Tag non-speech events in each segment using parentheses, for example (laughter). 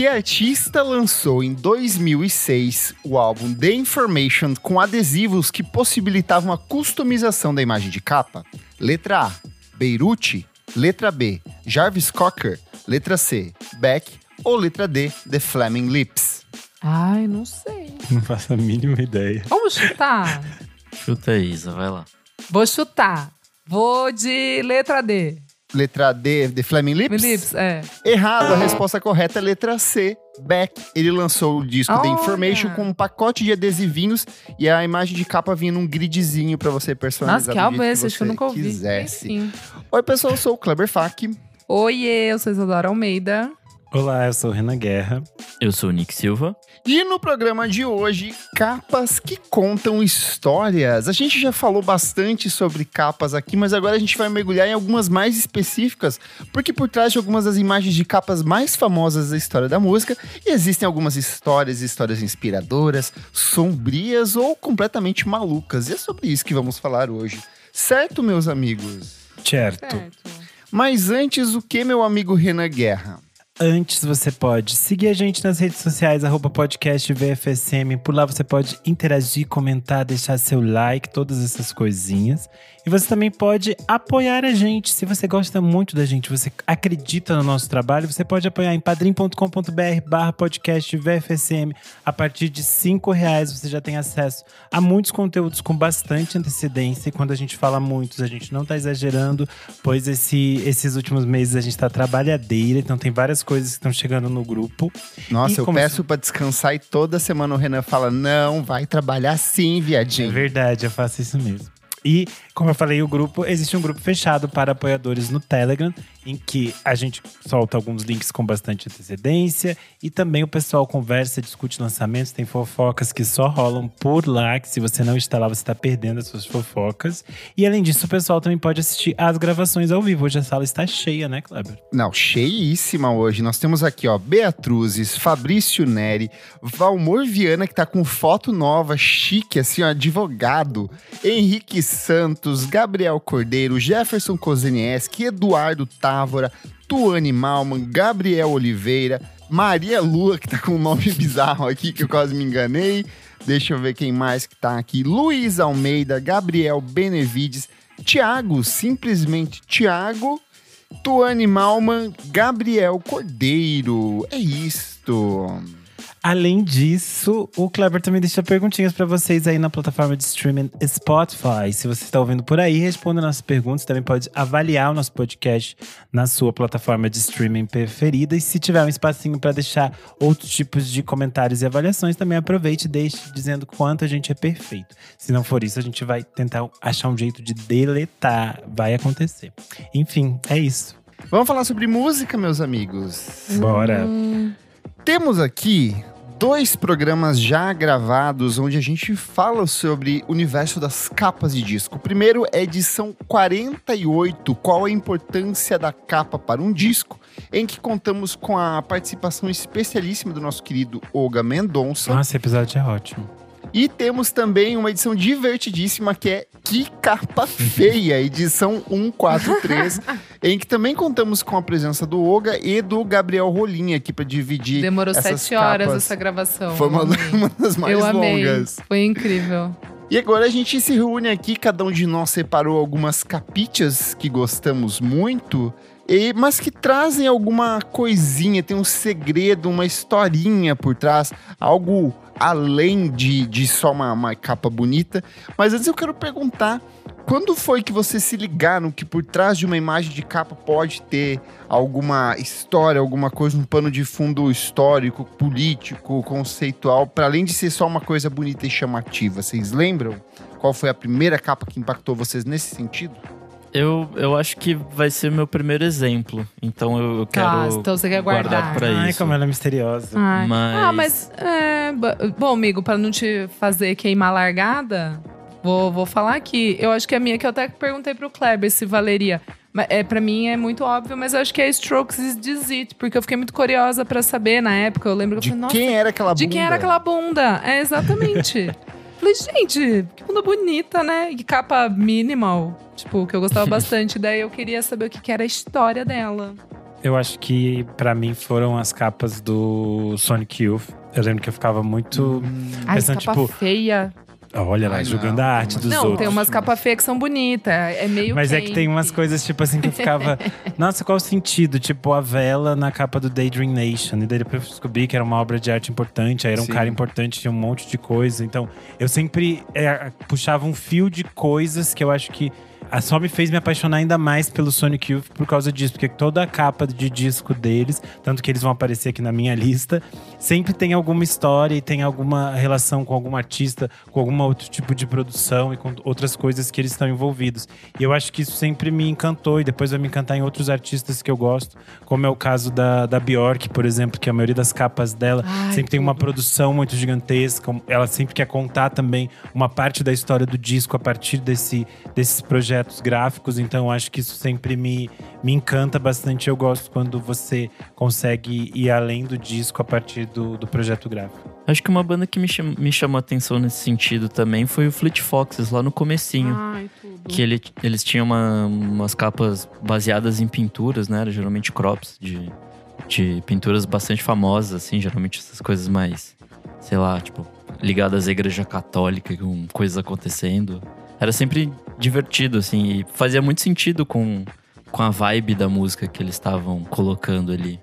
Que artista lançou em 2006 o álbum The Information com adesivos que possibilitavam a customização da imagem de capa? Letra A, Beirute. Letra B, Jarvis Cocker. Letra C, Beck. Ou letra D, The Flaming Lips? Ai, não sei. (laughs) Não faço a mínima ideia. Vamos chutar? Chuta aí, Isa, vai lá. Vou chutar. Vou de letra D. Letra D, The Flaming Lips? Lips, é. Errado, a resposta correta é letra C, Beck. Ele lançou o disco The Olha! Information com um pacote de adesivinhos e a imagem de capa vinha num gridzinho pra você personalizar Nossa, que álbum é esse? Acho que eu nunca ouvi. quisesse. Enfim. Oi, pessoal, eu sou o Kleber Fak. Oiê, eu sou Isadora Almeida. Olá, eu sou o Renan Guerra. Eu sou o Nick Silva. E no programa de hoje, capas que contam histórias. A gente já falou bastante sobre capas aqui, mas agora a gente vai mergulhar em algumas mais específicas, porque por trás de algumas das imagens de capas mais famosas da história da música, existem algumas histórias, histórias inspiradoras, sombrias ou completamente malucas. E é sobre isso que vamos falar hoje. Certo, meus amigos? Certo. Mas antes, o que, meu amigo Renan Guerra? Antes você pode seguir a gente nas redes sociais, arroba podcast VFSM. Por lá você pode interagir, comentar, deixar seu like, todas essas coisinhas. E você também pode apoiar a gente. Se você gosta muito da gente, você acredita no nosso trabalho, você pode apoiar em padrim.com.br barra podcast VFSM. A partir de cinco reais você já tem acesso a muitos conteúdos com bastante antecedência. E quando a gente fala muitos, a gente não tá exagerando, pois esse, esses últimos meses a gente tá trabalhadeira, então tem várias coisas que estão chegando no grupo. Nossa, E eu peço pra descansar e toda semana o Renan fala: não, vai trabalhar sim, É viadinho. verdade, eu faço isso mesmo. E, como eu falei, o grupo existe um grupo fechado para apoiadores no Telegram, em que a gente solta alguns links com bastante antecedência e também o pessoal conversa, discute lançamentos, tem fofocas que só rolam por lá, que se você não está lá, você está perdendo as suas fofocas. E além disso, o pessoal também pode assistir às gravações ao vivo. Hoje a sala está cheia, né, Kleber? Não, cheíssima hoje. Nós temos aqui, ó, Beatruzes, Fabrício Neri, Valmor Viana, que tá com foto nova, chique, assim, ó, advogado, Henrique Santos, Gabriel Cordeiro, Jefferson Kozenieski, Eduardo Távora, Tuane Malman, Gabriel Oliveira, Maria Lua, que tá com um nome (laughs) bizarro aqui, que eu quase me enganei. Deixa eu ver quem mais que tá aqui. Luiz Almeida, Gabriel Benevides, Tiago, simplesmente Tiago, Tuane Malman, Gabriel Cordeiro. É isto. Além disso, o Kleber também deixa perguntinhas pra vocês aí na plataforma de streaming Spotify. Se você está ouvindo por aí, responda nossas perguntas. Também pode avaliar o nosso podcast na sua plataforma de streaming preferida. E se tiver um espacinho pra deixar outros tipos de comentários e avaliações, também aproveite e deixe dizendo quanto a gente é perfeito. Se não for isso, a gente vai tentar achar um jeito de deletar. Vai acontecer. Enfim, é isso. Vamos falar sobre música, meus amigos. Bora. Temos aqui dois programas já gravados onde a gente fala sobre o universo das capas de disco. O primeiro é edição 48, qual a importância da capa para um disco, em que contamos com a participação especialíssima do nosso querido Olga Mendonça. Nossa, esse episódio é ótimo. E temos também uma edição divertidíssima que é Que Capa Feia, edição 143, (laughs) em que também contamos com a presença do Olga e do Gabriel Rolinha aqui para dividir Demorou sete horas capas. essa gravação. Foi uma, uma das mais Eu amei. longas. Foi incrível. E agora a gente se reúne aqui, cada um de nós separou algumas capitas que gostamos muito, e, mas que trazem alguma coisinha, tem um segredo, uma historinha por trás, algo além de, de só uma, uma capa bonita. Mas antes eu quero perguntar. Quando foi que vocês se ligaram que por trás de uma imagem de capa pode ter alguma história, alguma coisa, um pano de fundo histórico, político, conceitual, para além de ser só uma coisa bonita e chamativa? Vocês lembram? Qual foi a primeira capa que impactou vocês nesse sentido? Eu, eu acho que vai ser meu primeiro exemplo. Então eu, quero Tá, então você quer guardar. guardar pra Ai, isso. como ela é misteriosa. Mas- Ah, mas. é, bo- bom, amigo, pra não te fazer queimar a largada, vou, vou falar aqui. Eu acho que a minha, que eu até perguntei pro Kleber se valeria. É, pra mim é muito óbvio, mas eu acho que é Strokes is It, porque eu fiquei muito curiosa pra saber na época. Eu lembro que De eu falei, nossa, quem era aquela de bunda? quem era aquela bunda? É, exatamente. (laughs) Falei, gente, que bunda bonita, né? E capa minimal. Tipo, que eu gostava (laughs) bastante. Daí eu queria saber o que, que era a história dela. eu acho que pra mim foram as capas do Sonic Youth. Eu lembro que eu ficava muito. Ai, Pensando, capa tipo, feia. Olha lá, Ai, julgando não, a arte dos Não, outros. tem umas capas feias que são bonitas. É meio Mas é que tem quente. umas coisas, tipo assim, que eu ficava. (laughs) Nossa, qual o sentido? Tipo, a vela na capa do Daydream Nation. E daí depois eu descobri que era uma obra de arte importante, aí era um Sim. cara importante, tinha um monte de coisa. Então, eu sempre é, puxava um fio de coisas que eu acho que. Ah, Só me fez me apaixonar ainda mais pelo Sonic Youth por causa disso, porque toda a capa de disco deles, tanto que eles vão aparecer aqui na minha lista, sempre tem alguma história e tem alguma relação com algum artista, com algum outro tipo de produção e com outras coisas que eles estão envolvidos. E eu acho que isso sempre me encantou e depois vai me encantar em outros artistas que eu gosto, como é o caso da, da Bjork, por exemplo, que a maioria das capas dela Ai, sempre tem uma produção muito gigantesca. Ela sempre quer contar também uma parte da história do disco a partir desse, desses projetos gráficos. Então, eu acho que isso sempre me, me encanta bastante. Eu gosto quando você consegue ir além do disco a partir do, do projeto gráfico. Acho que uma banda que me, cham- me chamou a atenção nesse sentido também foi o Fleet Foxes, lá no comecinho. Ai, tudo. Que ele- eles tinham uma- umas capas baseadas em pinturas, né? Era geralmente crops de, de pinturas bastante famosas, assim. Geralmente essas coisas mais, sei lá, tipo, ligadas à igreja católica, com coisas acontecendo. Era sempre divertido, assim. E fazia muito sentido com, com a vibe da música que eles estavam colocando ali.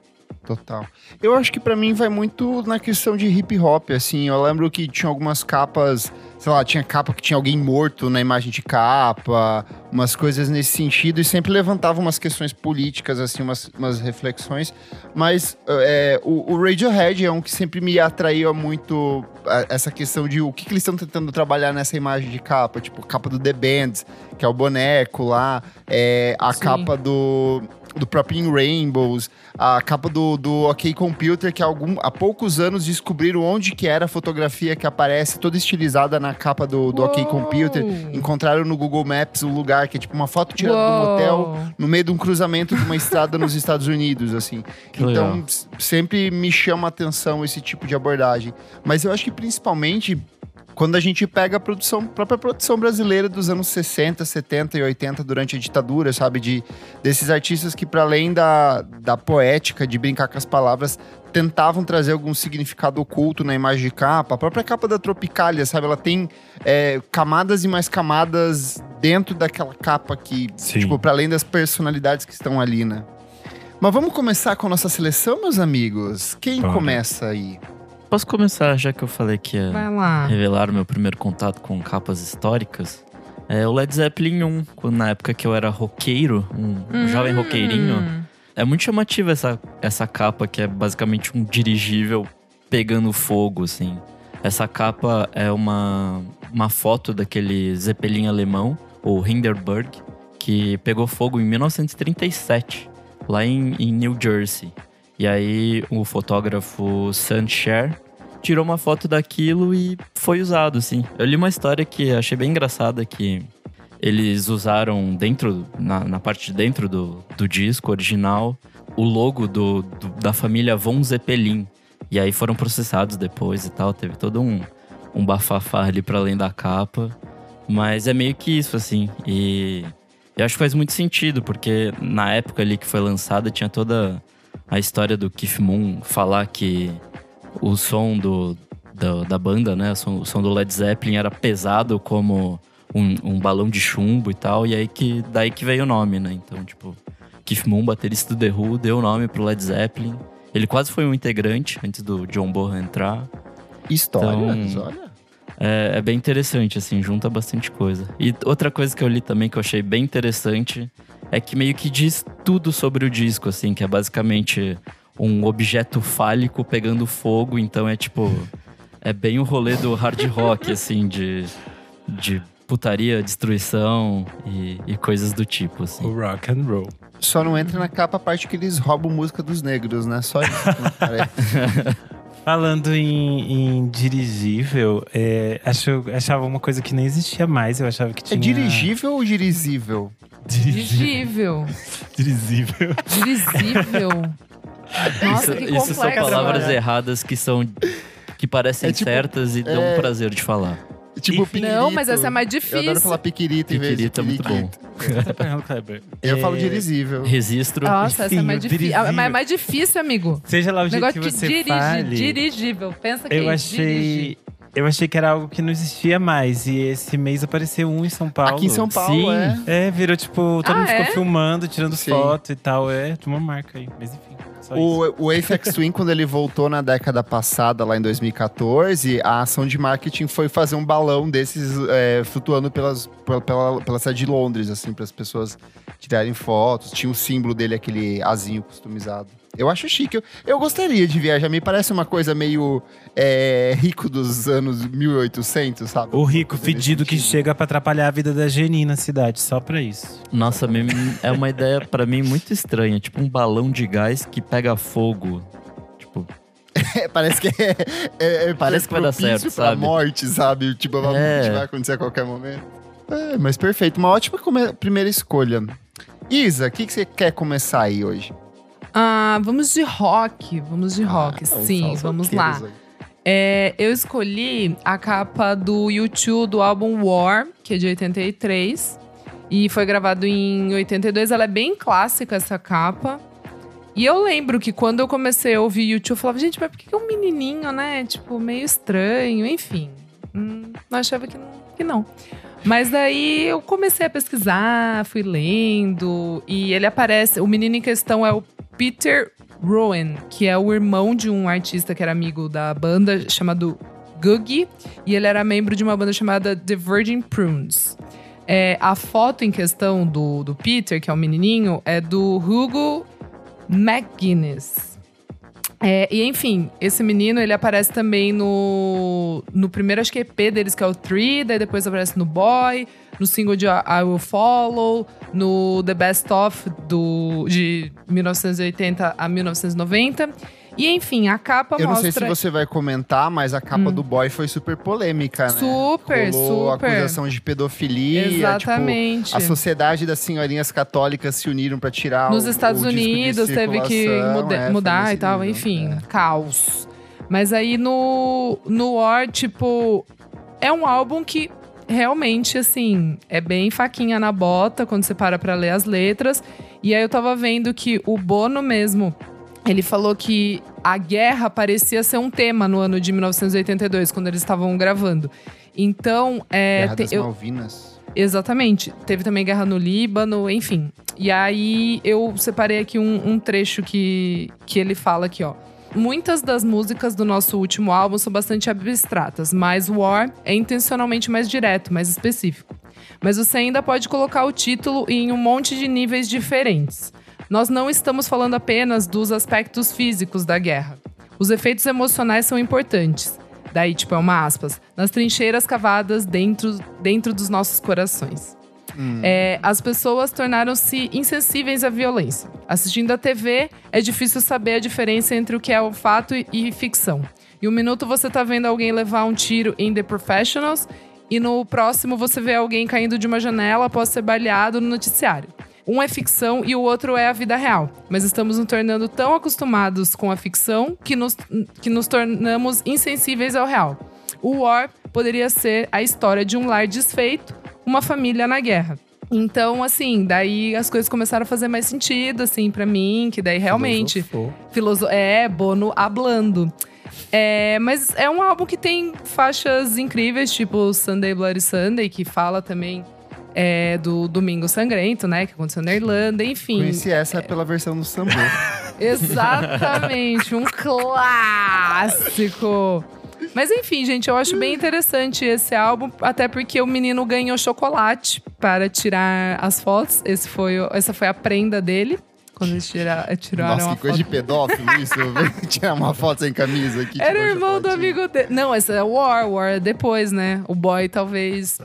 Total. Eu acho que pra mim vai muito na questão de hip hop, assim. Eu lembro que tinha algumas capas, sei lá, tinha capa que tinha alguém morto na imagem de capa, umas coisas nesse sentido, e sempre levantava umas questões políticas, assim, umas, umas reflexões. Mas é, o, o Radiohead é um que sempre me atraía muito a- essa questão de o que, que eles estão tentando trabalhar nessa imagem de capa, tipo, capa do The Bands, que é o boneco lá, é, a Sim. capa do, do próprio In Rainbows, a capa do, do OK Computer, que há, algum, há poucos anos descobriram onde que era a fotografia que aparece toda estilizada na capa do, do OK Uou! Computer. Encontraram no Google Maps o lugar, que é tipo uma foto tirada de um Uou! hotel no meio de um cruzamento de uma estrada nos Estados Unidos, assim. Que então, legal. sempre me chama a atenção esse tipo de abordagem. Mas eu acho que principalmente quando a gente pega a produção, própria produção brasileira dos anos 60, 70 e 80 durante a ditadura, sabe? De, desses artistas que, para além da, da poética, de brincar com as palavras, tentavam trazer algum significado oculto na imagem de capa. A própria capa da Tropicália, sabe? Ela tem é, camadas e mais camadas dentro daquela capa que, Sim. tipo, para além das personalidades que estão ali, né? Mas vamos começar com a nossa seleção, meus amigos? Quem começa aí? Posso começar, já que eu falei que ia revelar o meu primeiro contato com capas históricas? É o Led Zeppelin 1, quando, na época que eu era roqueiro, um Hum. jovem roqueirinho. É muito chamativa essa, essa capa, que é basicamente um dirigível pegando fogo, assim. Essa capa é uma, uma foto daquele Zeppelin alemão, o Hindenburg, que pegou fogo em 1937, lá em, em New Jersey. E aí o fotógrafo Sam Scher tirou uma foto daquilo e foi usado, assim. Eu li uma história que achei bem engraçada, que eles usaram dentro, na, na parte de dentro do, do disco original, o logo do, do- da família Von Zeppelin. E aí foram processados depois e tal. Teve todo um, um bafafá ali pra além da capa. Mas é meio que isso, assim. E eu acho que faz muito sentido, porque na época ali que foi lançada tinha toda a história do Keith Moon falar que o som do, da, da banda, né? O som, o som do Led Zeppelin era pesado como um, um balão de chumbo e tal. E aí que daí que veio o nome, né? Então, tipo, Keith Moon, baterista do The Who, deu o nome pro Led Zeppelin. Ele quase foi um integrante antes do John Bonham entrar. Histórias, Então- olha. É, é bem interessante, assim, junta bastante coisa. E outra coisa que eu li também que eu achei bem interessante é que meio que diz tudo sobre o disco, assim, que é basicamente um objeto fálico pegando fogo, então é tipo. É bem o rolê do hard rock, (laughs) assim, de, de putaria, destruição e, e coisas do tipo, assim. O rock and roll. Só não entra na capa a parte que eles roubam música dos negros, né? Só isso. (laughs) Falando em, em dirigível, é, acho, achava uma coisa que nem existia mais. Eu achava que é tinha. dirigível ou dirigível? Dirigível. (laughs) Dirigível. Dirigível. Nossa, isso, que isso são complexo. palavras Trabalhar. erradas que são. que parecem É tipo, certas e dão é- prazer de falar. Tipo piquirito. Não, mas essa é mais Eu adoro difícil. falar piquirito em vez de Piquirito é muito bom. Eu É, falo dirigível. Registro. Nossa, essa é mais difícil. Mas é mais difícil, amigo. Seja lá o jeito Negócio que de você dirige, fale. dirigível. Pensa que Eu é achei. Eu achei que era algo que não existia mais. E esse mês apareceu um em São Paulo. Aqui em São Paulo, Sim. é. É, virou tipo, todo Ah, mundo é? ficou filmando, tirando Sim. foto e tal. É, de uma marca aí. Mas enfim, só isso. O, o Apex (laughs) Twin, quando ele voltou na década passada, lá em 2014, a ação de marketing foi fazer um balão desses é, flutuando pelas, pela, pela, pela cidade de Londres, assim, para as pessoas tirarem fotos. Tinha o símbolo dele, aquele azinho customizado. Eu acho chique. Eu, eu gostaria de viajar. Me parece uma coisa meio é, rico dos anos 1800, sabe? O rico fedido que chega pra atrapalhar a vida da Geni na cidade, só pra isso. Nossa, é uma ideia pra mim muito estranha. Tipo um balão de gás que pega fogo. Tipo, (laughs) É, parece que é, é, é Parece que vai dar certo, pra sabe? morte, sabe? Tipo, É. morte vai acontecer a qualquer momento. É, mas perfeito. Uma ótima primeira escolha. Isa, o que, que você quer começar aí hoje? Ah, vamos de rock. Vamos de rock, Ah, sim. os Vamos lá. É, eu escolhi a capa do YouTube do álbum War, que é de 83. E foi gravado em 82. Ela é bem clássica, essa capa. E eu lembro que quando eu comecei a ouvir YouTube, eu falava, gente, mas por que que é um menininho, né? Tipo, meio estranho, enfim. Hum, não achava que não, que não. Mas daí eu comecei a pesquisar, fui lendo. E ele aparece. O menino em questão é o Peter Rowan, que é o irmão de um artista que era amigo da banda chamado Googie. E ele era membro de uma banda chamada The Virgin Prunes. É, a foto em questão do, do Peter, que é o menininho, é do Hugo McGuinness. É, e enfim, esse menino ele aparece também no, no primeiro, acho que EP deles, que é o Three, daí depois aparece no Boy, no single de I Will Follow, no The Best Of do, de 1980 a 1990. E enfim, a capa Eu não mostra. sei se você vai comentar, mas a capa do boy foi super polêmica, né? Hum. Super, Rolou super. acusação de pedofilia. Exatamente. Tipo, a sociedade das senhorinhas católicas se uniram pra tirar Nos o, Estados o Unidos teve que muda- é, mudar e tal, nível, enfim, é. caos. Mas aí no, no War, tipo, é um álbum que realmente, assim, é bem faquinha na bota quando você para pra ler as letras. E aí eu tava vendo que o Bono mesmo, ele falou que a guerra parecia ser um tema no ano de 1982, quando eles estavam gravando. Então, é. Guerra te- das eu- Malvinas. Exatamente. Teve também guerra no Líbano, enfim. E aí eu separei aqui um, um trecho que, que ele fala aqui, ó. Muitas das músicas do nosso último álbum são bastante abstratas, mas War é intencionalmente mais direto, mais específico. Mas você ainda pode colocar o título em um monte de níveis diferentes. Nós não estamos falando apenas dos aspectos físicos da guerra. Os efeitos emocionais são importantes. Daí, tipo, é uma aspas. Nas trincheiras cavadas dentro, dentro dos nossos corações. É, as pessoas tornaram-se insensíveis à violência. Assistindo a TV, é difícil saber a diferença entre o que é o fato e, e ficção. E um minuto você tá vendo alguém levar um tiro em The Professionals, e no próximo você vê alguém caindo de uma janela após ser baleado no noticiário. Um é ficção e o outro é a vida real. Mas estamos nos tornando tão acostumados com a ficção que nos, que nos tornamos insensíveis ao real. O War poderia ser a história de um lar desfeito, uma família na guerra. Então, assim, daí as coisas começaram a fazer mais sentido, assim, pra mim, que daí realmente. Filosofou. Filoso é, Bono hablando. É, mas é um álbum que tem faixas incríveis, tipo Sunday Bloody Sunday, que fala também é, do Domingo Sangrento, né? Que aconteceu na Irlanda, enfim. Conheci essa pela versão do Sambo. (laughs) Exatamente, um clássico. Mas enfim, gente, eu acho bem interessante esse álbum, até porque o menino ganhou chocolate para tirar as fotos. Esse foi, essa foi a prenda dele. Quando eles tira, tiraram Nossa, que coisa foto. de pedófilo isso. (laughs) Tirar uma foto sem camisa aqui. Era irmão do amigo dele. Não, esse é War, War é depois, né? O boy talvez.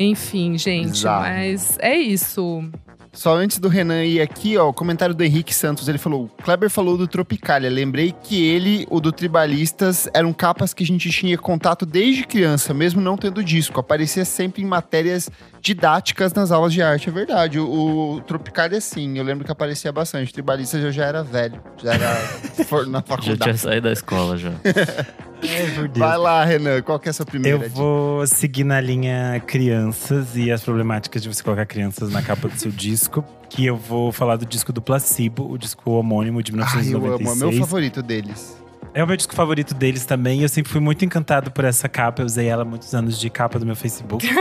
Enfim, gente, Bizarro. mas é isso. Só antes do Renan ir aqui, ó, o comentário do Henrique Santos, ele falou: o Kleber falou do Tropicália. Lembrei que ele, o do Tribalistas, eram capas que a gente tinha contato desde criança, mesmo não tendo disco. Aparecia sempre em matérias didáticas nas aulas de arte. É verdade. O, o Tropicália, sim, eu lembro que aparecia bastante. O Tribalista eu já era velho, já era (laughs) for- na Já faculdade. tinha saído da escola já. (laughs) É. Vai lá, Renan, qual que é a sua primeira Eu dica? vou seguir na linha crianças e as problemáticas de você colocar crianças na capa do seu disco. Que eu vou falar do disco do Placebo, o disco homônimo de Ai, eu 1996. amo, é o meu favorito deles. É o meu disco favorito deles também. Eu sempre fui muito encantado por essa capa. Eu usei ela há muitos anos de capa do meu Facebook. (laughs)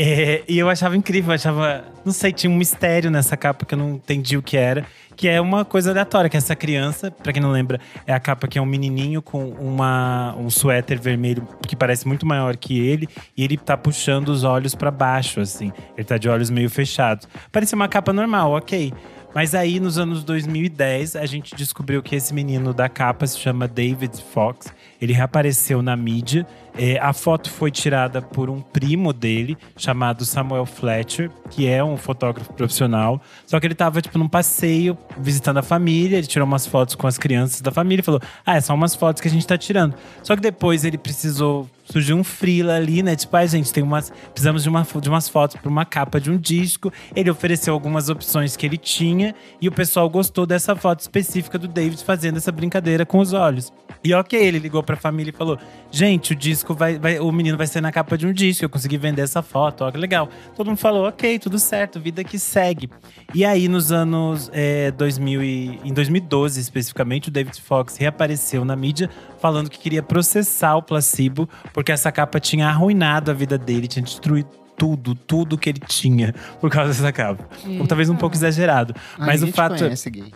É, e eu achava incrível, eu achava. Não sei, tinha um mistério nessa capa que eu não entendi o que era. Que é uma coisa aleatória, que essa criança, pra quem não lembra, é a capa que é um menininho com uma, um suéter vermelho que parece muito maior que ele. E ele tá puxando os olhos pra baixo, assim. Ele tá de olhos meio fechados. Parecia uma capa normal, ok. Mas aí, nos anos 2010, a gente descobriu que esse menino da capa se chama David Fox. Ele reapareceu na mídia. É, a foto foi tirada por um primo dele, chamado Samuel Fletcher, que é um fotógrafo profissional. Só que ele tava, tipo, num passeio, visitando a família. Ele tirou umas fotos com as crianças da família e falou: Ah, é só umas fotos que a gente tá tirando. Só que depois ele precisou surgiu um freela ali, né? Tipo, ai, gente, tem umas. Precisamos de, uma, de umas fotos para uma capa de um disco. Ele ofereceu algumas opções que ele tinha e o pessoal gostou dessa foto específica do David fazendo essa brincadeira com os olhos. E ok, ele ligou pra família e falou: Gente, o disco vai, vai. O menino vai ser na capa de um disco. Eu consegui vender essa foto, ó, que legal. Todo mundo falou: Ok, tudo certo, vida que segue. E aí, nos anos é, 2000 e, em 2012, especificamente, o David Fox reapareceu na mídia falando que queria processar o placebo, porque essa capa tinha arruinado a vida dele, tinha destruído tudo, tudo que ele tinha por causa dessa capa. Ou talvez um pouco exagerado. Mas o fato, conhece, gay.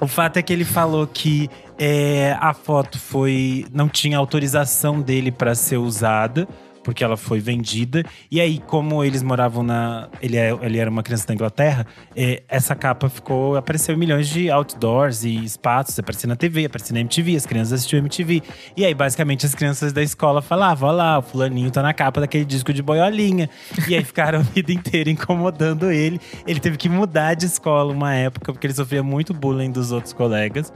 O fato é que ele falou que é, a foto foi não tinha autorização dele para ser usada. Porque ela foi vendida. E aí, como eles moravam na. Ele, é, ele era uma criança da Inglaterra, é, essa capa ficou. Apareceu em milhões de outdoors e espaços. Aparecia na TV, aparecia na MTV, as crianças assistiam MTV. E aí, basicamente, as crianças da escola falavam: olha lá, o fulaninho tá na capa daquele disco de boiolinha. E aí ficaram a vida inteira incomodando ele. Ele teve que mudar de escola uma época, porque ele sofria muito bullying dos outros colegas.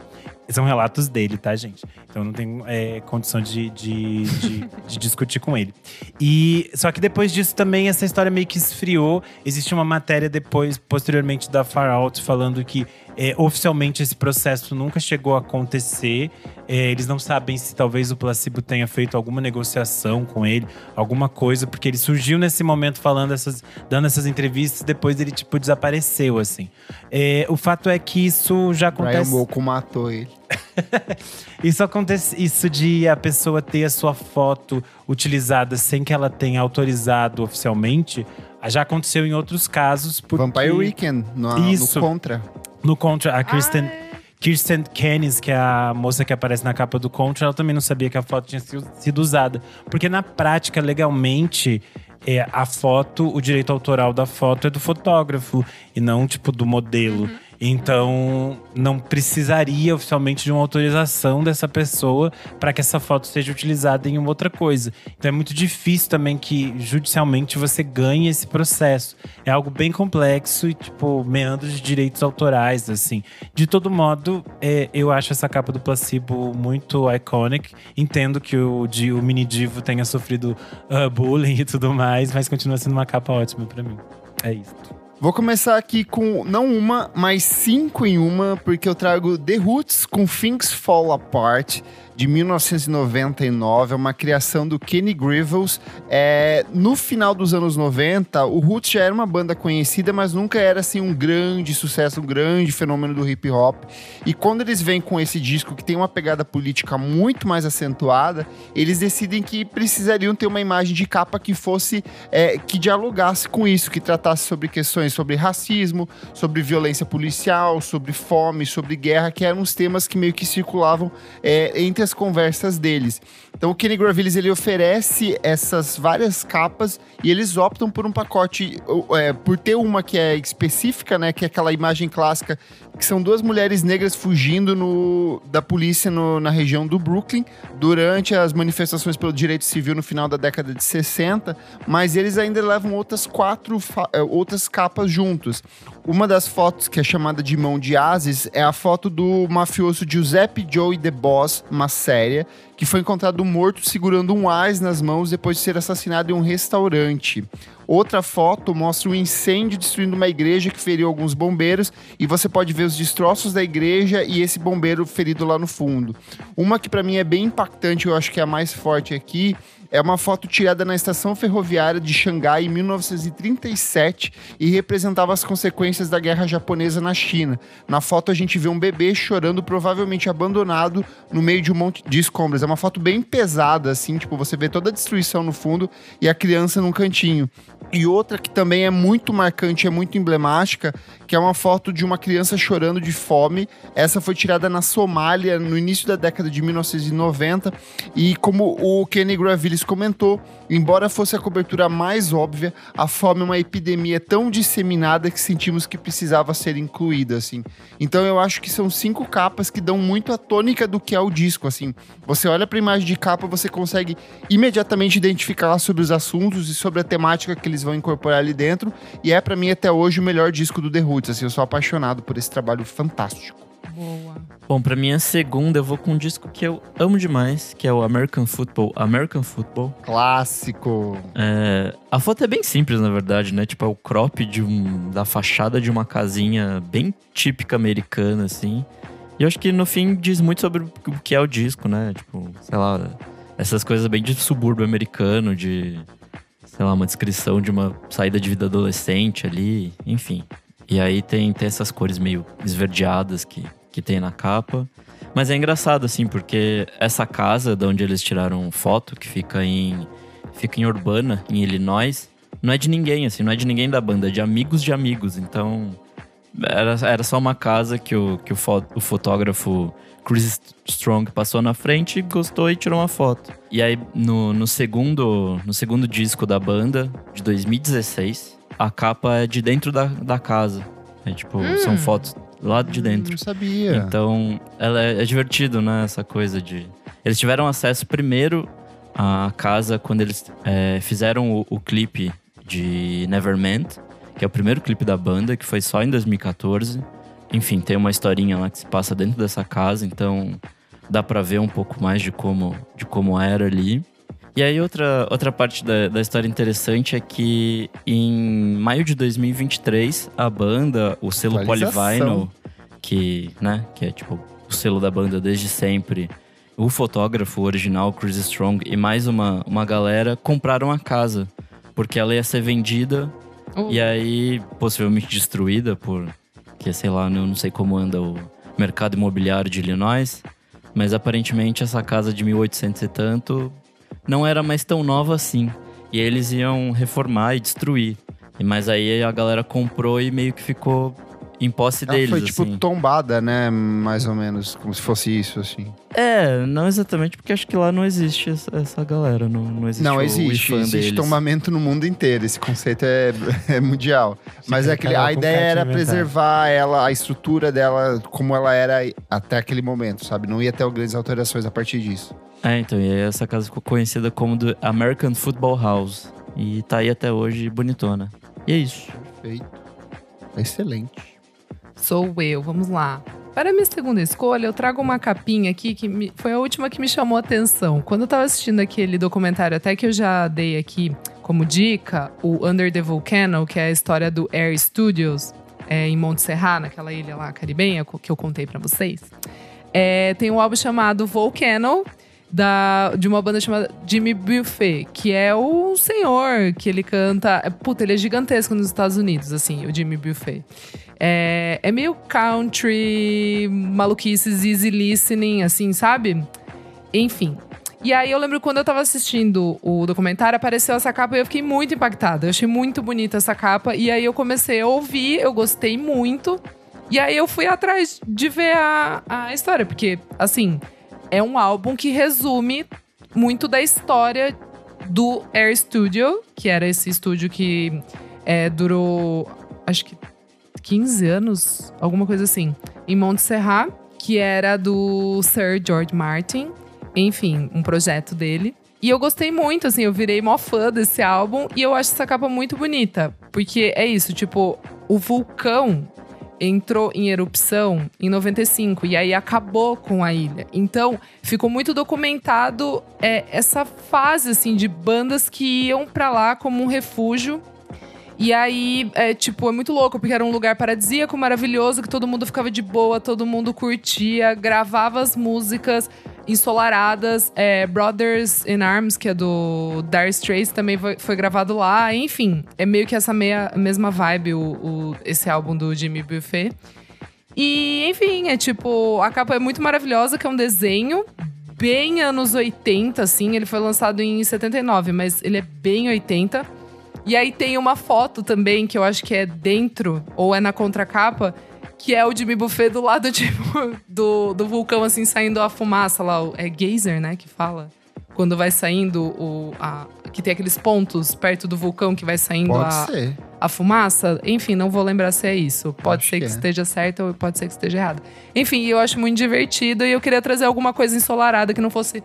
São relatos dele, tá, gente? Então não tem é, condição de, de, de, de discutir com ele. E só que depois disso também essa história meio que esfriou. Existe uma matéria depois, posteriormente, da Far Out falando que é, oficialmente esse processo nunca chegou a acontecer. É, eles não sabem se talvez o placebo tenha feito alguma negociação com ele, alguma coisa, porque ele surgiu nesse momento falando essas, dando essas entrevistas, depois ele tipo desapareceu assim. É, o fato é que isso já Brian acontece. Molko matou ele. (laughs) Isso acontece, isso de a pessoa ter a sua foto utilizada sem que ela tenha autorizado oficialmente, já aconteceu em outros casos. Porque Vampire Weekend, no, Isso. no Contra. No Contra, a Kristen, Ai. Kirsten Kennis, que é a moça que aparece na capa do Contra, ela também não sabia que a foto tinha sido, usada. Porque na prática, legalmente, é, a foto, o direito autoral da foto é do fotógrafo e não, tipo, do modelo. Então, não precisaria oficialmente de uma autorização dessa pessoa para que essa foto seja utilizada em uma outra coisa. Então, é muito difícil também que judicialmente você ganhe esse processo. É algo bem complexo e, tipo, meandros de direitos autorais, assim. De todo modo, é, eu acho essa capa do Placebo muito iconic. Entendo que o, Di- o mini divo tenha sofrido ah, bullying e tudo mais, mas continua sendo uma capa ótima para mim. É isso. Vou começar aqui com não uma, mas cinco em uma, porque eu trago The Roots com Things Fall Apart, de 1999. É uma criação do Kenny Grivels. É, no final dos anos 90, o Roots já era uma banda conhecida, mas nunca era assim um grande sucesso, um grande fenômeno do hip hop. E quando eles vêm com esse disco que tem uma pegada política muito mais acentuada, eles decidem que precisariam ter uma imagem de capa que fosse é, que dialogasse com isso, que tratasse sobre questões sobre racismo, sobre violência policial, sobre fome, sobre guerra, que eram os temas que meio que circulavam é, entre as conversas deles. Então o Kenny Gravilis ele oferece essas várias capas e eles optam por um pacote, é, por ter uma que é específica, né, que é aquela imagem clássica que são duas mulheres negras fugindo no, da polícia no- na região do Brooklyn durante as manifestações pelo direito civil no final da década de 60, mas eles ainda levam outras quatro eh, outras capas juntos. Uma das fotos que é chamada de mão de Ases é a foto do mafioso Giuseppe Joey The Boss Masséria, que foi encontrado morto segurando um ás nas mãos depois de ser assassinado em um restaurante. Outra foto mostra um incêndio destruindo uma igreja que feriu alguns bombeiros e você pode ver os destroços da igreja e esse bombeiro ferido lá no fundo. Uma que para mim é bem impactante, eu acho que é a mais forte aqui, é uma foto tirada na estação ferroviária de Xangai em 1937 e representava as consequências da guerra japonesa na China. Na foto a gente vê um bebê chorando, provavelmente abandonado, no meio de um monte de escombros. É uma foto bem pesada, assim, tipo, você vê toda a destruição no fundo e a criança num cantinho. E outra que também é muito marcante, é muito emblemática, que é uma foto de uma criança chorando de fome. Essa foi tirada na Somália no início da década de 1990 e como o Kenny Gravilis comentou, embora fosse a cobertura mais óbvia, a fome é uma epidemia tão disseminada que sentimos que precisava ser incluída, assim. Então eu acho que são cinco capas que dão muito a tônica do que é o disco, assim. Você olha para a imagem de capa, você consegue imediatamente identificar sobre os assuntos e sobre a temática que eles vão incorporar ali dentro, e é para mim até hoje o melhor disco do The Roots, assim, eu sou apaixonado por esse trabalho fantástico. Boa. Bom, pra minha segunda, eu vou com um disco que eu amo demais, que é o American Football. American Football. Clássico. É, a foto é bem simples, na verdade, né? Tipo, é o crop de um, da fachada de uma casinha bem típica americana, assim. E eu acho que no fim diz muito sobre o que é o disco, né? Tipo, sei lá, essas coisas bem de subúrbio americano, de, sei lá, uma descrição de uma saída de vida adolescente ali, enfim. E aí tem, tem essas cores meio esverdeadas que, que tem na capa. Mas é engraçado, assim, porque essa casa de onde eles tiraram foto, que fica em, fica em Urbana, em Illinois, não é de ninguém, assim, não é de ninguém da banda, é de amigos de amigos. Então, era, era só uma casa que o, que o, fo, o fotógrafo Chris Strong passou na frente, gostou e tirou uma foto. E aí, no, no, segundo, no segundo disco da banda, de 2016, a capa é de dentro da, da casa. É tipo, Hum. são fotos lá de dentro. Não sabia. Então, ela é, é divertido, né? Essa coisa de. Eles tiveram acesso primeiro à casa quando eles é, fizeram o, o clipe de Nevermind, que é o primeiro clipe da banda, que foi só em 2014. Enfim, tem uma historinha lá que se passa dentro dessa casa, então dá pra ver um pouco mais de como, de como era ali. E aí, outra, outra parte da, da história interessante é que em maio de 2023, a banda, o selo. Polyvinyl, que, né, que é tipo o selo da banda desde sempre, o fotógrafo original, Chris Strong, e mais uma, uma galera compraram a casa, porque ela ia ser vendida Oh. e aí possivelmente destruída por, que sei lá, eu não sei como anda o mercado imobiliário de Illinois, mas aparentemente essa casa de 1800 e tanto não era mais tão nova assim. E eles iam reformar e destruir. E- Mas aí a galera comprou e meio que ficou em posse Ela deles, foi, tipo, assim. tombada, né? Mais ou menos, como se fosse isso, assim. É, não exatamente, porque acho que lá não existe essa, essa galera, não, não existe não, o existe. Existe deles. tombamento no mundo inteiro. Esse conceito é, (laughs) é mundial. Mas é aquele, um a ideia era carta inventada. preservar ela, a estrutura dela como ela era até aquele momento, sabe? Não ia ter grandes alterações a partir disso. É, então, e aí essa casa ficou conhecida como do American Football House. E tá aí até hoje bonitona. E é isso. Perfeito. Excelente. Sou eu, vamos lá. Para a minha segunda escolha, eu trago uma capinha aqui que me- foi a última que me chamou a atenção. Quando eu tava assistindo aquele documentário, até que eu já dei aqui como dica, o Under the Volcano, que é a história do Air Studios é, em Montserrat, naquela ilha lá caribenha que eu contei pra vocês. É, tem um álbum chamado Volcano, da, de uma banda chamada Jimmy Buffett, que é o senhor que ele canta. é, Puta, ele é gigantesco nos Estados Unidos, assim, o Jimmy Buffett. É, é meio country, maluquices, easy listening, assim, sabe? Enfim. E aí eu lembro quando eu tava assistindo o documentário, apareceu essa capa e eu fiquei muito impactada. Eu achei muito bonita essa capa. E aí eu comecei a ouvir, eu gostei muito. E aí eu fui atrás de ver a, a história, porque, assim, é um álbum que resume muito da história do Air Studio, que era esse estúdio que é, durou, acho que 15 anos, alguma coisa assim, em Montserrat, que era do Sir George Martin. Enfim, um projeto dele. E eu gostei muito, assim, eu virei mó fã desse álbum e eu acho essa capa muito bonita. Porque é isso, tipo, o vulcão entrou em erupção em 95 e aí acabou com a ilha. Então, ficou muito documentado é, essa fase assim de bandas que iam pra lá como um refúgio E aí, é, tipo, é muito louco, porque era um lugar paradisíaco, maravilhoso, que todo mundo ficava de boa, todo mundo curtia, gravava as músicas ensolaradas. É, Brothers in Arms, que é do Dire Straits, também foi, foi, gravado lá. Enfim, é meio que essa meia, mesma vibe, o, o, esse álbum do Jimmy Buffet. E, enfim, é tipo, a capa é muito maravilhosa, que é um desenho bem anos 80, assim. Ele foi lançado em 79, mas ele é bem 80. E aí tem uma foto também, que eu acho que é dentro, ou é na contracapa, que é o Jimmy Buffet do lado, (laughs) tipo, do, do vulcão, assim, saindo a fumaça lá. É geyser, né, que fala? Quando vai saindo o... A, que tem aqueles pontos perto do vulcão que vai saindo Pode a, ser. a fumaça. Enfim, não vou lembrar se é isso. Pode Acho ser que, que é. esteja certo ou pode ser que esteja errado. Enfim, eu acho muito divertido e eu queria trazer alguma coisa ensolarada que não fosse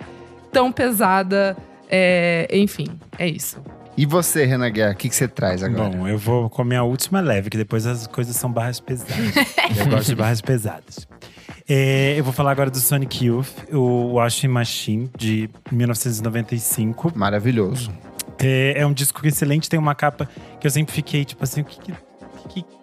tão pesada. É, enfim, é isso. E você, Renan Guerra, o que, que você traz agora? Bom, eu vou com a minha última leve, que depois as coisas são barras pesadas. (laughs) eu gosto de barras pesadas. É, eu vou falar agora do Sonic Youth, o Washing Machine, de 1995. Maravilhoso. É, é um disco excelente, tem uma capa que eu sempre fiquei, tipo assim, o que, que, que-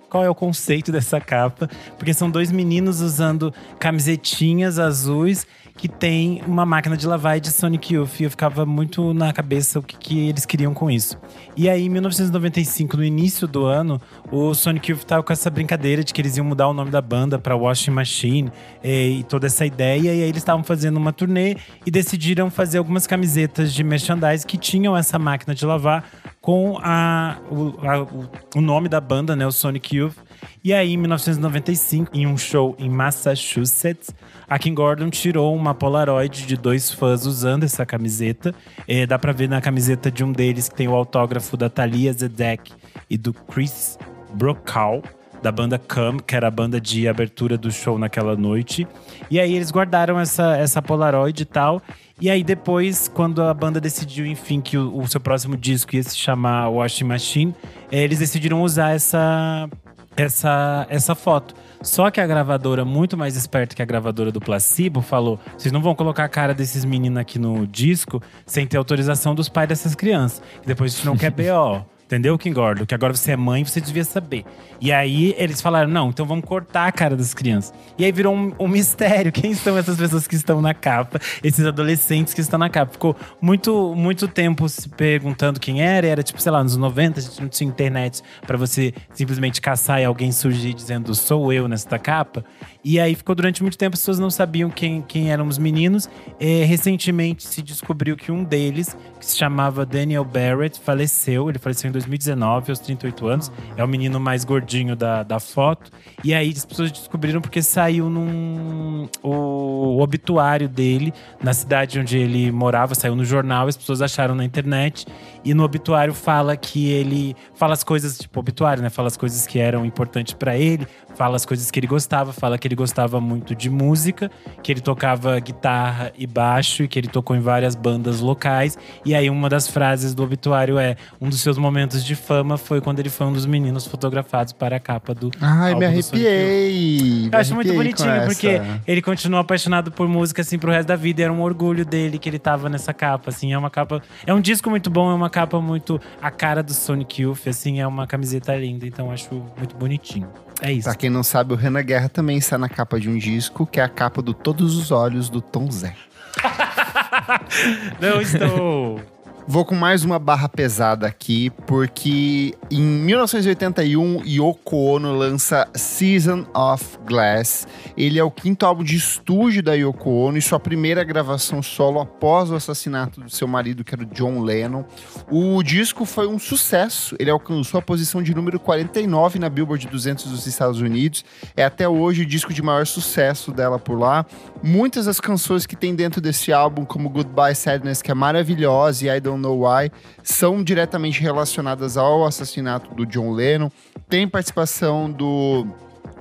qual é o conceito dessa capa? Porque são dois meninos usando camisetinhas azuis que tem uma máquina de lavar de Sonic Youth. E eu ficava muito na cabeça o que, que eles queriam com isso. E aí, em 1995, no início do ano, o Sonic Youth tava com essa brincadeira de que eles iam mudar o nome da banda para Washing Machine eh, e toda essa ideia. E aí eles estavam fazendo uma turnê e decidiram fazer algumas camisetas de merchandise que tinham essa máquina de lavar com a, o, a- o- nome da banda, né, o Sonic Youth. E aí, em 1995, em um show em Massachusetts, a Kim Gordon tirou uma Polaroid de dois fãs usando essa camiseta. Eh, dá pra ver na camiseta de um deles que tem o autógrafo da Thalia Zedek e do Chris Brokaw, da banda Come, que era a banda de abertura do show naquela noite. E aí eles guardaram essa, essa Polaroid e tal. E aí depois, quando a banda decidiu, enfim, que o, o seu próximo disco ia se chamar Washing Machine, eh, eles decidiram usar essa, essa, essa foto. Só que a gravadora, muito mais esperta que a gravadora do Placebo, falou: vocês não vão colocar a cara desses meninos aqui no disco sem ter autorização dos pais dessas crianças. Que depois a gente não quer BO. (laughs) Entendeu, Kim Gordon? Que agora você é mãe, você devia saber. E aí eles falaram: não, então vamos cortar a cara das crianças. E aí virou um, um mistério. (laughs) Quem são essas pessoas que estão na capa? Esses adolescentes que estão na capa. Ficou muito, muito tempo se perguntando quem era. E era tipo, sei lá, nos 90, a gente não tinha internet pra você simplesmente caçar e alguém surgir dizendo sou eu nesta capa. E aí ficou durante muito tempo, as pessoas não sabiam quem, quem eram os meninos. É, recentemente se descobriu que um deles, que se chamava Daniel Barrett, faleceu. Ele faleceu em 2019, aos 38 anos. É o menino mais gordinho da, da foto. E aí as pessoas descobriram porque saiu num. O, obituário dele na cidade onde ele morava, saiu no jornal, as pessoas acharam na internet. E no obituário fala que ele fala as coisas, tipo, obituário, né? Fala as coisas que eram importantes pra ele, fala as coisas que ele gostava, fala que ele gostava muito de música, que ele tocava guitarra e baixo, e que ele tocou em várias bandas locais. E aí, uma das frases do obituário é: um dos seus momentos de fama foi quando ele foi um dos meninos fotografados para a capa do. Ai, me arrepiei. Eu acho muito bonitinho, porque ele continuou apaixonado por música, assim, pro resto da vida. E era um orgulho dele que ele tava nessa capa, assim. É uma capa… É um disco muito bom, é uma capa muito… A cara do Sonic Youth, assim, é uma camiseta linda. Então, acho muito bonitinho. É isso. Pra quem não sabe, o Renan Guerra também está na capa de um disco, que é a capa do Todos os Olhos, do Tom Zé. (laughs) Não estou… Vou com mais uma barra pesada aqui, porque em 1981, Yoko Ono lança Season of Glass. Ele é o quinto álbum de estúdio da Yoko Ono e sua primeira gravação solo após o assassinato do seu marido, que era o John Lennon. O disco foi um sucesso, ele alcançou a posição de número 49 na Billboard 200 dos Estados Unidos. É até hoje o disco de maior sucesso dela por lá. Muitas das canções que tem dentro desse álbum, como Goodbye Sadness, que é maravilhosa, e I Don't Know Why, são diretamente relacionadas ao assassinato do John Lennon. Tem participação do,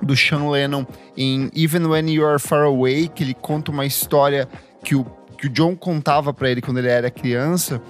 do Sean Lennon em Even When You Are Far Away, que ele conta uma história que o, que o John contava pra ele quando ele era criança.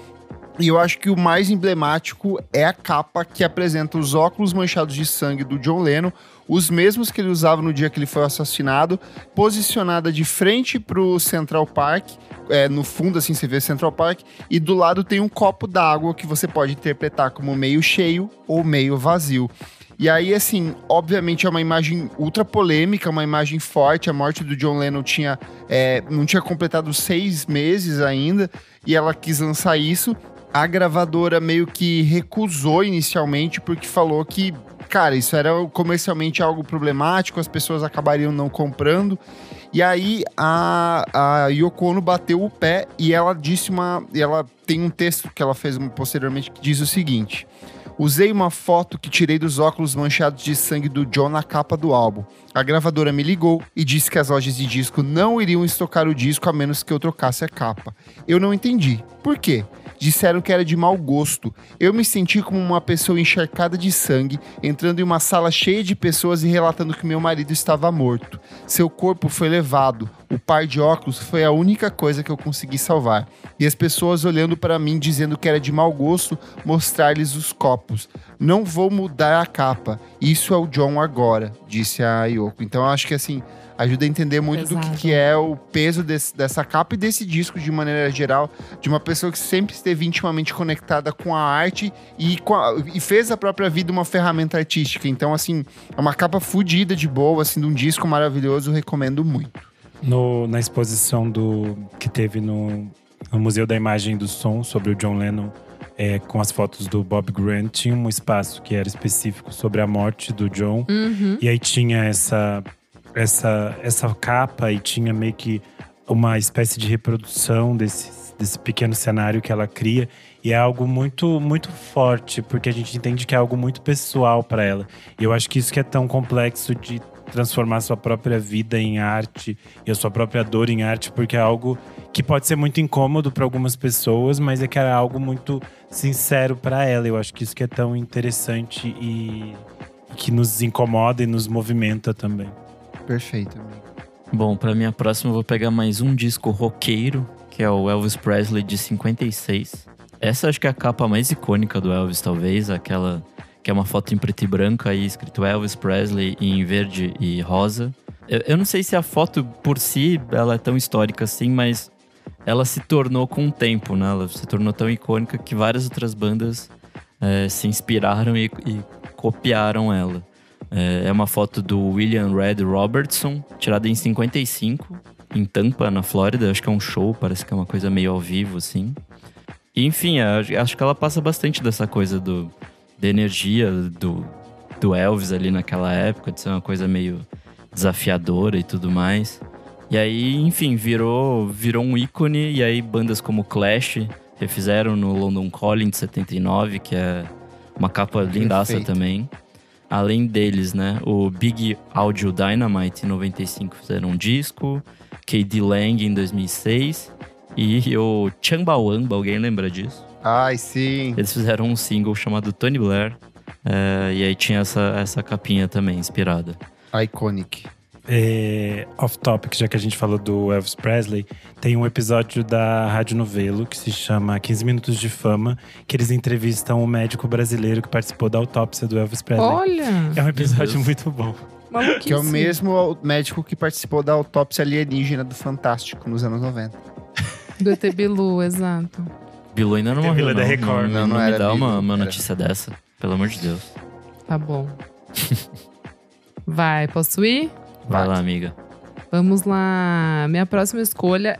E eu acho que o mais emblemático é a capa que apresenta os óculos manchados de sangue do John Lennon, os mesmos que ele usava no dia que ele foi assassinado, posicionada de frente pro Central Park. É, no fundo, assim, você vê Central Park, e do lado tem um copo d'água que você pode interpretar como meio cheio ou meio vazio. E aí, assim, obviamente é uma imagem ultra polêmica, uma imagem forte. A morte do John Lennon tinha, é, não tinha completado seis meses ainda, e ela quis lançar isso. A gravadora meio que recusou inicialmente, porque falou que, cara, isso era comercialmente algo problemático, as pessoas acabariam não comprando. E aí a, a Yoko Ono bateu o pé e ela disse uma. Ela tem um texto que ela fez posteriormente que diz o seguinte. Usei uma foto que tirei dos óculos manchados de sangue do John na capa do álbum. A gravadora me ligou e disse que as lojas de disco não iriam estocar o disco a menos que eu trocasse a capa. Eu não entendi. Por quê? Disseram que era de mau gosto. Eu me senti como uma pessoa encharcada de sangue, entrando em uma sala cheia de pessoas e relatando que meu marido estava morto. Seu corpo foi levado. O par de óculos foi a única coisa que eu consegui salvar. E as pessoas olhando para mim dizendo que era de mau gosto mostrar-lhes os copos. Não vou mudar a capa. Isso é o John agora, disse a Yoko. Então eu acho que assim, ajuda a entender muito do que, que é o peso desse, dessa capa e desse disco de maneira geral, de uma pessoa que sempre esteve intimamente conectada com a arte e, a, e fez a própria vida uma ferramenta artística. Então, assim, é uma capa fodida de boa, assim, de um disco maravilhoso, recomendo muito. No, na exposição do que teve no, no Museu da Imagem e do Som sobre o John Lennon, é, com as fotos do Bob Grant, tinha um espaço que era específico sobre a morte do John. Uhum. E aí tinha essa essa, essa capa e tinha meio que uma espécie de reprodução desse, desse pequeno cenário que ela cria. E é algo muito, muito forte, porque a gente entende que é algo muito pessoal para ela. E eu acho que isso que é tão complexo de transformar sua própria vida em arte e a sua própria dor em arte, porque é algo que pode ser muito incômodo para algumas pessoas, mas é que é algo muito sincero para ela. Eu acho que isso que é tão interessante e que nos incomoda e nos movimenta também. Perfeito. Bom, para minha próxima eu vou pegar mais um disco roqueiro, que é o Elvis Presley de 56. Essa acho que é a capa mais icônica do Elvis, talvez, aquela que é uma foto em preto e branco aí escrito Elvis Presley em verde e rosa. Eu, eu não sei se a foto por si ela é tão histórica assim, mas ela se tornou com o tempo, né? Ela se tornou tão icônica que várias outras bandas é, se inspiraram e, e copiaram ela. É, é uma foto do William Red Robertson, tirada em 55, em Tampa, na Flórida. Acho que é um show, parece que é uma coisa meio ao vivo, assim. E, enfim, acho que ela passa bastante dessa coisa do, da energia do, do Elvis ali naquela época, de ser uma coisa meio desafiadora e tudo mais. E aí, enfim, virou, virou um ícone. E aí, bandas como Clash refizeram no London Calling de 79, que é uma capa lindaça Perfeito. também. Além deles, né? O Big Audio Dynamite em 95 fizeram um disco, KD Lang em 2006 e o Chambawamba, alguém lembra disso? Ai, sim. Eles fizeram um single chamado Tony Blair é, e aí tinha essa, essa capinha também inspirada. Iconic é, off-topic, já que a gente falou do Elvis Presley, tem um episódio da Rádio Novelo que se chama 15 Minutos de Fama, que eles entrevistam um médico brasileiro que participou da autópsia do Elvis Presley. Olha! É um episódio muito bom. Que é o mesmo médico que participou da autópsia alienígena do Fantástico nos anos 90. Do ET Bilu, (laughs) exato. Bilu ainda não morreu, é não. Da Record. Não, não, não, não me dá Bilu, uma, uma notícia era. dessa, pelo amor de Deus. Tá bom. (laughs) Vai, posso ir? Vai lá, amiga. Vamos lá. Minha próxima escolha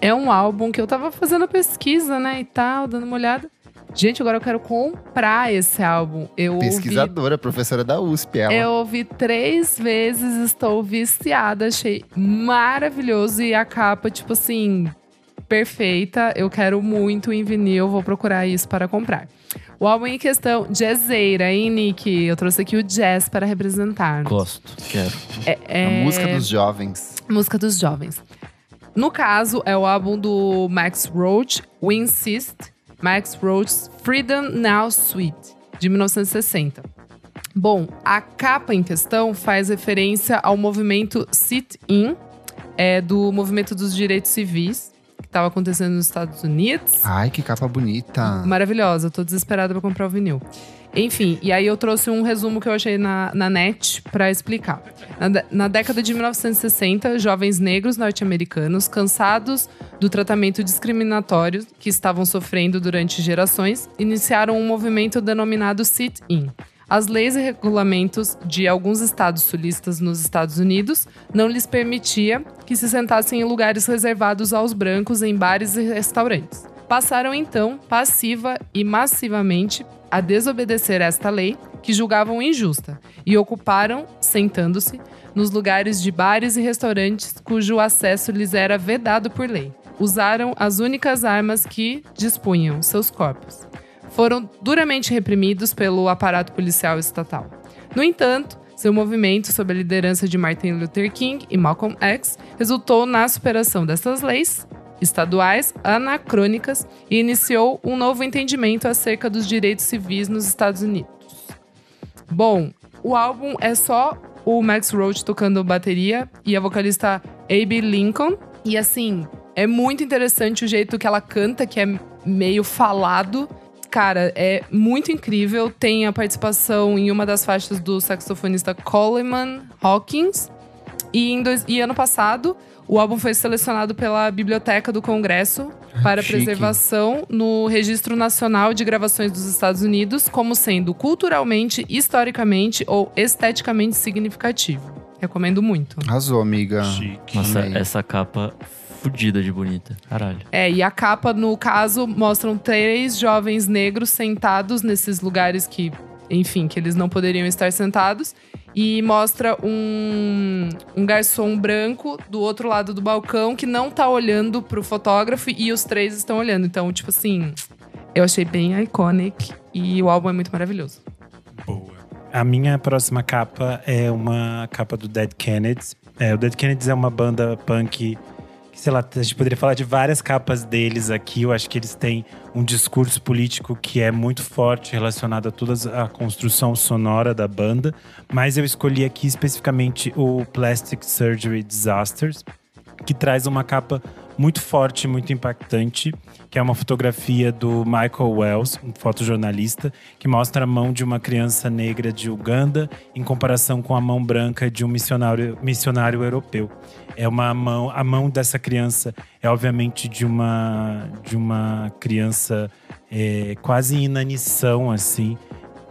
é um álbum que eu tava fazendo pesquisa, né, e tal, dando uma olhada. Gente, agora eu quero comprar esse álbum. Eu Pesquisadora, ouvi... professora da USP, ela. Eu ouvi três vezes, estou viciada, achei maravilhoso. E a capa, tipo assim, perfeita. Eu quero muito em vinil, vou procurar isso para comprar. O álbum em questão, Jazzeira, hein, Nick? Eu trouxe aqui o jazz para representar. Gosto, quero. É, é... A música dos jovens. Música dos jovens. No caso, é o álbum do Max Roach, We Insist, Max Roach's Freedom Now Suite, de 1960. Bom, a capa em questão faz referência ao movimento Sit-In, é, do Movimento dos Direitos Civis, estava acontecendo nos Estados Unidos. Ai, que capa bonita. Maravilhosa, tô desesperada pra comprar o vinil. Enfim, e aí eu trouxe um resumo que eu achei na, na net para explicar. Na, na década de 1960, jovens negros norte-americanos, cansados do tratamento discriminatório que estavam sofrendo durante gerações, iniciaram um movimento denominado Sit-In. As leis e regulamentos de alguns estados sulistas nos Estados Unidos não lhes permitia que se sentassem em lugares reservados aos brancos em bares e restaurantes. Passaram então, passiva e massivamente, a desobedecer esta lei, que julgavam injusta, e ocuparam, sentando-se, nos lugares de bares e restaurantes cujo acesso lhes era vedado por lei. Usaram as únicas armas que dispunham, seus corpos foram duramente reprimidos pelo aparato policial estatal. No entanto, seu movimento, sob a liderança de Martin Luther King e Malcolm X, resultou na superação dessas leis estaduais anacrônicas e iniciou um novo entendimento acerca dos direitos civis nos Estados Unidos. Bom, o álbum é só o Max Roach tocando bateria e a vocalista Abe Lincoln. E assim, é muito interessante o jeito que ela canta, que é meio falado. Cara, é muito incrível. Tem a participação em uma das faixas do saxofonista Coleman Hawkins. E, em dois- e ano passado, o álbum foi selecionado pela Biblioteca do Congresso para chique. preservação no Registro Nacional de Gravações dos Estados Unidos como sendo culturalmente, historicamente ou esteticamente significativo. Recomendo muito. Arrasou, amiga. Chique. Nossa, essa capa fudida de bonita. Caralho. É, e a capa, no caso, mostram três jovens negros sentados nesses lugares que, enfim, que eles não poderiam estar sentados. E mostra um, um garçom branco do outro lado do balcão que não tá olhando pro fotógrafo e os três estão olhando. Então, tipo assim, eu achei bem iconic e o álbum é muito maravilhoso. Boa. A minha próxima capa é uma capa do Dead Kennedys. É, o Dead Kennedys é uma banda punk sei lá, a gente poderia falar de várias capas deles aqui. Eu acho que eles têm um discurso político que é muito forte relacionado a toda a construção sonora da banda. Mas eu escolhi aqui especificamente o Plastic Surgery Disasters, que traz uma capa muito forte, muito impactante, que é uma fotografia do Michael Wells, um fotojornalista, que mostra a mão de uma criança negra de Uganda em comparação com a mão branca de um missionário, missionário europeu. É uma mão, a mão dessa criança é obviamente de uma de uma criança é, quase em inanição assim,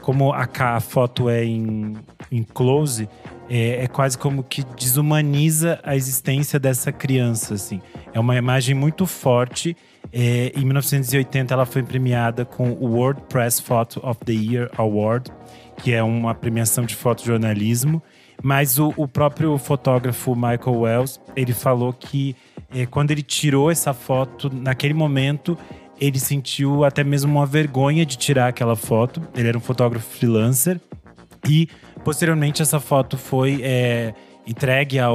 como a, a foto é em, em close, é, é quase como que desumaniza a existência dessa criança, assim. É uma imagem muito forte. É, em 1980, ela foi premiada com o World Press Photo of the Year Award, que é uma premiação de fotojornalismo. Mas o, o próprio fotógrafo Michael Wells, ele falou que é, quando ele tirou essa foto, naquele momento, ele sentiu até mesmo uma vergonha de tirar aquela foto. Ele era um fotógrafo freelancer. E posteriormente essa foto foi é, entregue à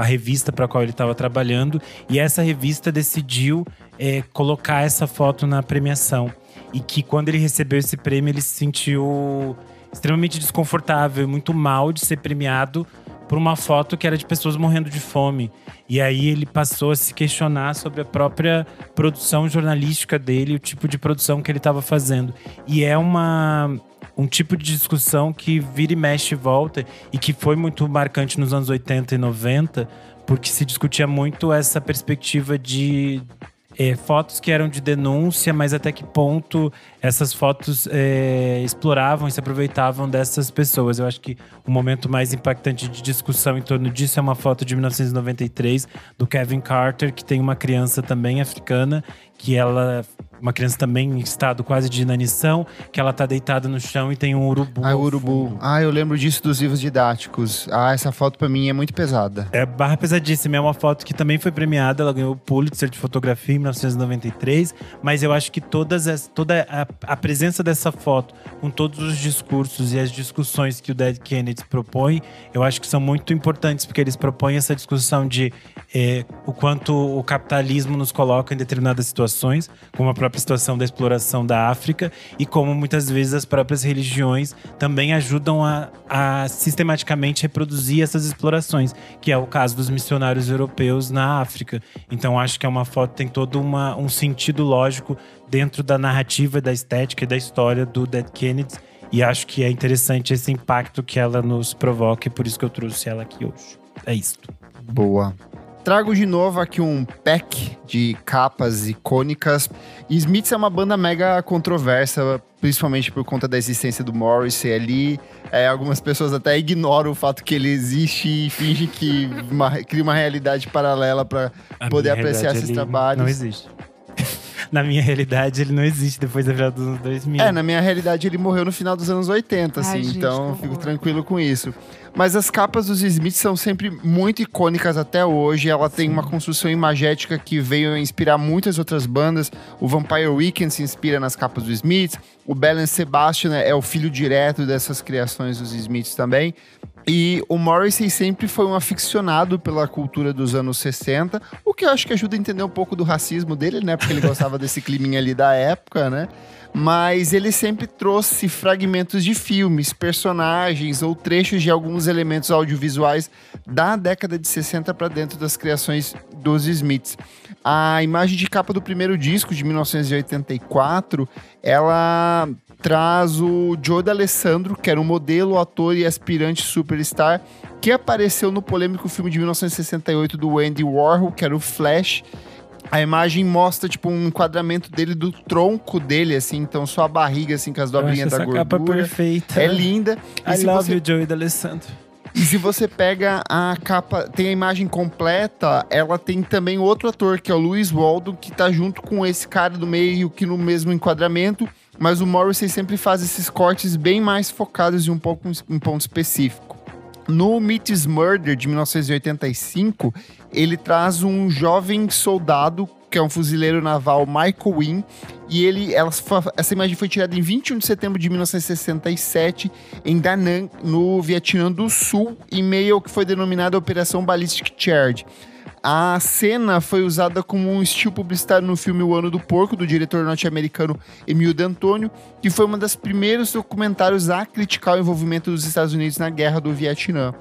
revista para a qual ele estava trabalhando. E essa revista decidiu é, colocar essa foto na premiação. E que quando ele recebeu esse prêmio, ele se sentiu extremamente desconfortável e muito mal de ser premiado por uma foto que era de pessoas morrendo de fome. E aí ele passou a se questionar sobre a própria produção jornalística dele, o tipo de produção que ele estava fazendo. E é uma um tipo de discussão que vira e mexe e volta e que foi muito marcante nos anos 80 e 90, porque se discutia muito essa perspectiva de é, fotos que eram de denúncia, mas até que ponto essas fotos é, exploravam e se aproveitavam dessas pessoas. Eu acho que o momento mais impactante de discussão em torno disso é uma foto de 1993 do Kevin Carter, que tem uma criança também africana, que ela. Uma criança também em estado quase de inanição, que ela tá deitada no chão e tem um urubu. Ah, urubu. fundo. Ah, eu lembro disso dos livros didáticos. Ah, essa foto pra mim é muito pesada. É barra pesadíssima. É uma foto que também foi premiada. Ela ganhou o Pulitzer de fotografia em 1993. Mas eu acho que todas as, toda a, a presença dessa foto, com todos os discursos e as discussões que o Dead Kennedy propõe, eu acho que são muito importantes, porque eles propõem essa discussão de eh, o quanto o capitalismo nos coloca em determinadas situações situações, como a própria situação da exploração da África e como muitas vezes as próprias religiões também ajudam a, a sistematicamente reproduzir essas explorações, que é o caso dos missionários europeus na África. Então acho que é uma foto tem todo uma, um sentido lógico dentro da narrativa, da estética e da história do Dead Kennedys. E acho que é interessante esse impacto que ela nos provoca, e por isso que eu trouxe ela aqui hoje. É isto. Boa. Trago de novo aqui um pack de capas icônicas. E Smiths é uma banda mega controversa, principalmente por conta da existência do Morrissey ali. É, algumas pessoas até ignoram o fato que ele existe e fingem que (laughs) uma, cria uma realidade paralela para poder apreciar esses trabalhos. Não existe. Na minha realidade, ele não existe depois da virada dos anos 2000. É, na minha realidade, ele morreu no final dos anos 80, assim, Ai, gente, então fico tranquilo com isso. Mas as capas dos Smiths são sempre muito icônicas até hoje. Ela tem Sim. uma construção imagética que veio a inspirar muitas outras bandas. O Vampire Weekend se inspira nas capas dos Smiths. O Belen Sebastian é o filho direto dessas criações dos Smiths também. E o Morrissey sempre foi um aficionado pela cultura dos anos 60, o que eu acho que ajuda a entender um pouco do racismo dele, né? Porque ele (laughs) gostava desse climinha ali da época, né? Mas ele sempre trouxe fragmentos de filmes, personagens ou trechos de alguns elementos audiovisuais da década de 60 para dentro das criações dos Smiths. A imagem de capa do primeiro disco, de 1984, ela traz o Joe D'Alessandro, que era um modelo, ator e aspirante superstar, que apareceu no polêmico filme de 1968 do Andy Warhol, que era o Flash. A imagem mostra, tipo, um enquadramento dele do tronco dele, assim, então só a barriga, assim, com as dobrinhas da gordura. capa perfeita. É linda. E I love você... you, Joey D'Alessandro. E se você pega a capa, tem a imagem completa, ela tem também outro ator, que é o Luiz Waldo, que tá junto com esse cara do meio, que no mesmo enquadramento mas o Morrissey sempre faz esses cortes bem mais focados em um, pouco, um ponto específico. No Meets Murder, de 1985, ele traz um jovem soldado, que é um fuzileiro naval, Michael Wynn, e ele, ela, essa imagem foi tirada em 21 de setembro de 1967, em Da Nang, no Vietnã do Sul, em meio ao que foi denominada Operação Ballistic Charge. A cena foi usada como um estilo publicitário no filme O Ano do Porco, do diretor norte-americano Emil D'Antônio, que foi um dos primeiros documentários a criticar o envolvimento dos Estados Unidos na Guerra do Vietnã.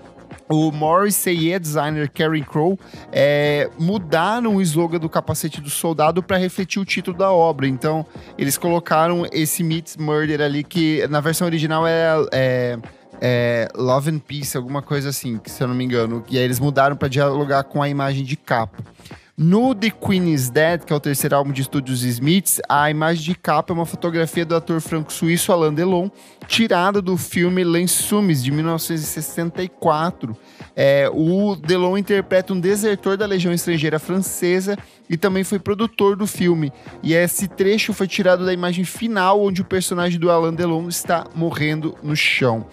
O Morrissey e a designer Karen Crow é, mudaram o slogan do capacete do soldado para refletir o título da obra. Então, eles colocaram esse Meets Murder ali, que na versão original é, é é, Love and Peace, alguma coisa assim, se eu não me engano. E aí eles mudaram para dialogar com a imagem de capa. No The Queen is Dead, que é o terceiro álbum de estúdios Smiths, a imagem de capa é uma fotografia do ator franco-suíço Alain Delon, tirada do filme Lensumes, de 1964. É, o Delon interpreta um desertor da Legião Estrangeira Francesa e também foi produtor do filme. E esse trecho foi tirado da imagem final, onde o personagem do Alain Delon está morrendo no chão.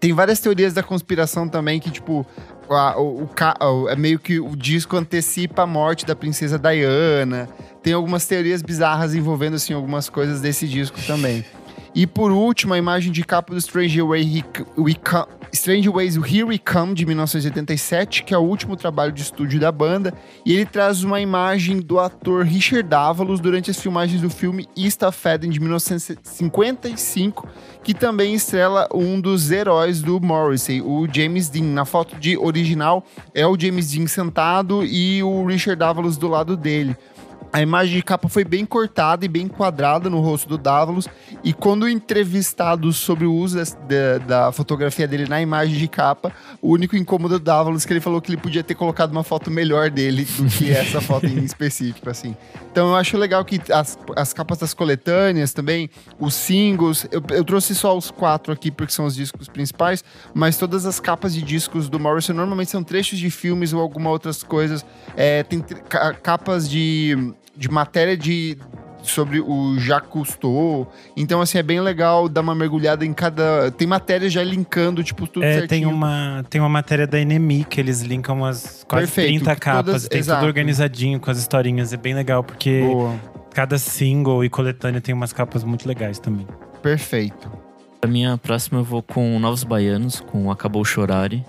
Tem várias teorias da conspiração também que, tipo, a, o, o, é meio que o disco antecipa a morte da princesa Diana. Tem algumas teorias bizarras envolvendo, assim, algumas coisas desse disco também. E por último, a imagem de capa do Strange Way We Strange Ways Here We Come, de 1987, que é o último trabalho de estúdio da banda, e ele traz uma imagem do ator Richard Davalos durante as filmagens do filme East of Eden, de 1955, que também estrela um dos heróis do Morrissey, o James Dean. Na foto de original é o James Dean sentado e o Richard Davalos do lado dele. A imagem de capa foi bem cortada e bem quadrada no rosto do Dávalos. E quando entrevistado sobre o uso da, da, fotografia dele na imagem de capa, o único incômodo do Dávalos é que ele falou que ele podia ter colocado uma foto melhor dele do que (laughs) essa foto em específico, assim. Então eu acho legal que as, as capas das coletâneas também, os singles, eu, eu trouxe só os quatro aqui porque são os discos principais, mas todas as capas de discos do Morrison normalmente são trechos de filmes ou alguma outras coisas. É, tem capas de de matéria de sobre o Jacques Cousteau. Então, assim, é bem legal dar uma mergulhada em cada. Tem matéria já linkando, tipo, tudo é, certinho. Tem uma, tem uma matéria da NME que eles linkam umas quase Perfeito, 30 capas. Todas, tem exato. tudo organizadinho com as historinhas. É bem legal, porque Boa. cada single e coletânea tem umas capas muito legais também. Perfeito. A minha próxima eu vou com Novos Baianos, com Acabou Chorare.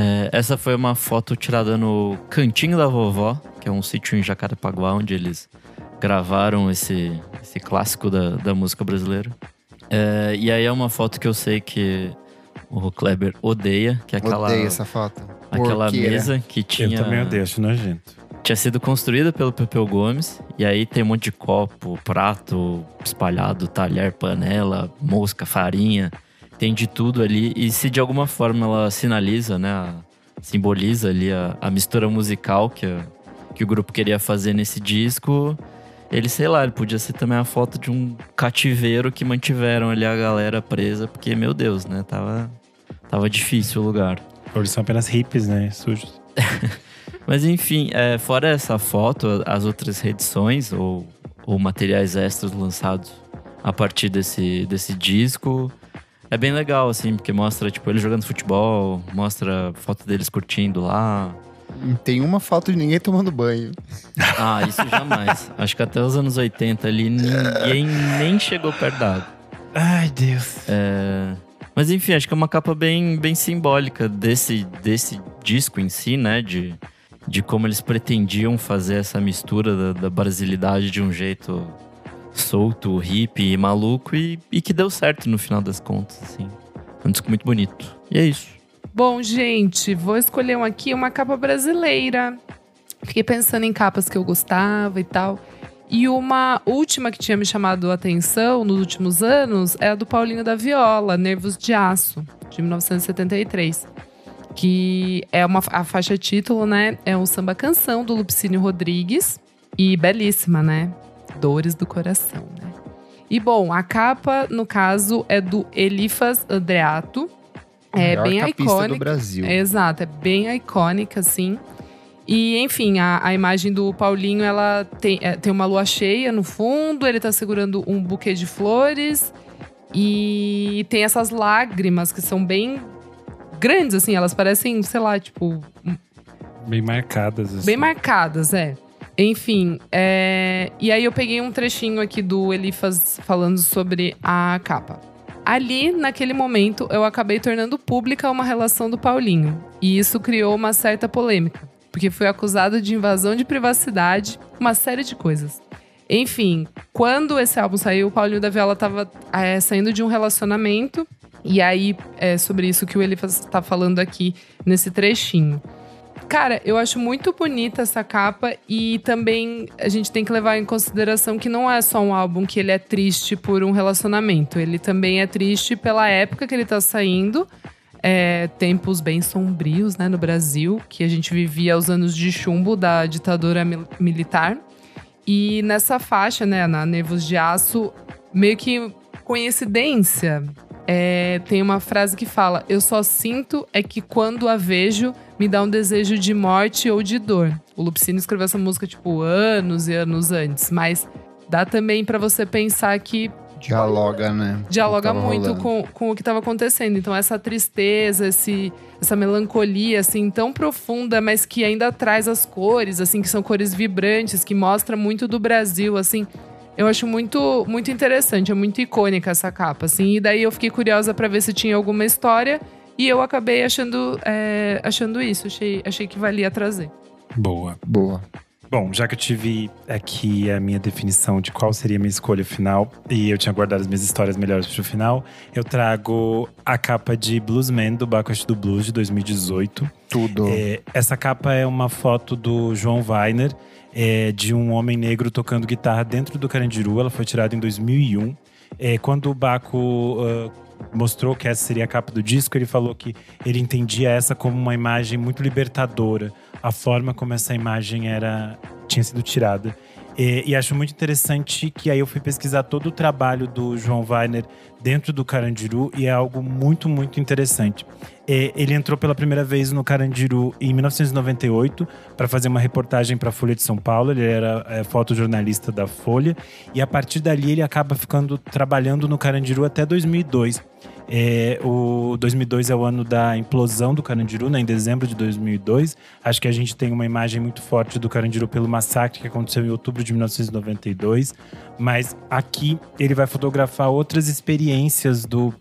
É, essa foi uma foto tirada no Cantinho da Vovó, que é um sítio em Jacarepaguá, onde eles gravaram esse, esse clássico da, da música brasileira. É, e aí é uma foto que eu sei que o Kleber odeia, que é aquela, Odeio essa foto. aquela Porqueira. mesa que tinha, Eu também odeio, acho nojento. tinha sido construída pelo Pepeu Gomes. E aí tem um monte de copo, prato espalhado, talher, panela, mosca, farinha. Tem de tudo ali. E se de alguma forma ela sinaliza, né? simboliza ali a, a mistura musical que, a- que o grupo queria fazer nesse disco. Ele, sei lá, ele podia ser também a foto de um cativeiro que mantiveram ali a galera presa, porque, meu Deus, né? Tava, tava difícil o lugar. Eles são apenas hippies, né? Sujos. (laughs) Mas enfim, é, fora essa foto, as outras reedições ou, ou materiais extras lançados a partir desse, desse disco é bem legal, assim, porque mostra, tipo, ele jogando futebol, mostra foto deles curtindo lá. Tem uma foto de ninguém tomando banho. (laughs) Ah, isso jamais. Acho que até os anos 80 ali ninguém nem chegou perto da água. Ai, Deus. É, Mas enfim, acho que é uma capa bem, bem simbólica desse, desse disco em si, né? De, de como eles pretendiam fazer essa mistura da, da brasilidade de um jeito solto, hippie maluco e, e que deu certo no final das contas, assim. Um disco muito bonito. E é isso. Bom, gente, vou escolher um aqui, uma capa brasileira. Fiquei pensando em capas que eu gostava e tal. E uma última que tinha me chamado a atenção nos últimos anos é a do Paulinho da Viola, Nervos de Aço, de 1973. Que é uma, a faixa título, né? É um samba canção do Lupicínio Rodrigues. E belíssima, né? Dores do Coração, né? E bom, a capa, no caso, é do Elifas Andreato. É bem icônica. do Brasil. É, exato, é bem icônica, assim. E, enfim, a, a imagem do Paulinho, ela tem, é, tem uma lua cheia no fundo, ele tá segurando um buquê de flores. E tem essas lágrimas que são bem grandes, assim, elas parecem, sei lá, tipo, Bem marcadas. Assim. bem marcadas, é. Enfim, é... e aí eu peguei um trechinho aqui do Elifas falando sobre a capa. Ali, naquele momento, eu acabei tornando pública uma relação do Paulinho. E isso criou uma certa polêmica, porque fui acusado de invasão de privacidade, uma série de coisas. Enfim, quando esse álbum saiu, o Paulinho da Viola tava é, saindo de um relacionamento. E aí, é sobre isso que o Elifas tá falando aqui nesse trechinho. Cara, eu acho muito bonita essa capa e também a gente tem que levar em consideração que não é só um álbum que ele é triste por um relacionamento. Ele também é triste pela época que ele tá saindo. É, tempos bem sombrios, né, no Brasil, que a gente vivia os anos de chumbo da ditadura mil- militar. E nessa faixa, né, na Nervos de Aço, meio que coincidência, é, tem uma frase que fala: Eu só sinto é que quando a vejo, me dá um desejo de morte ou de dor. O Lupicínio escreveu essa música, tipo, anos e anos antes, mas dá também pra você pensar que Dialoga, né? dialoga muito rolando. com, com o que estava acontecendo. Então, essa tristeza, esse, essa melancolia, assim, tão profunda, mas que ainda traz as cores, assim, que são cores vibrantes, que mostra muito do Brasil, assim. Eu acho muito, muito interessante, é muito icônica essa capa, assim. E daí eu fiquei curiosa para ver se tinha alguma história. E eu acabei achando, é, achando isso. Achei, achei que valia trazer. Boa. Boa. Bom, já que eu tive aqui a minha definição de qual seria a minha escolha final, e eu tinha guardado as minhas histórias melhores pro final, eu trago a capa de Bluesman do Bacchus do Blues de 2018. Tudo. É, essa capa é uma foto do João Weiner, é, de um homem negro tocando guitarra dentro do Carandiru. Ela foi tirada em 2001. É, quando o Baco ah, mostrou que essa seria a capa do disco, ele falou que ele entendia essa como uma imagem muito libertadora. A forma como essa imagem era tinha sido tirada. E, e acho muito interessante que aí eu fui pesquisar todo o trabalho do João Weiner dentro do Carandiru e é algo muito, muito interessante. É, ele entrou pela primeira vez no Carandiru em 1998 para fazer uma reportagem para a Folha de São Paulo. Ele era é, fotojornalista da Folha e a partir dali ele acaba ficando trabalhando no Carandiru até 2002. É, o 2002 é o ano da implosão do Carandiru, né, em dezembro de 2002. Acho que a gente tem uma imagem muito forte do Carandiru pelo massacre que aconteceu em outubro de 1992. Mas aqui ele vai fotografar outras experiências do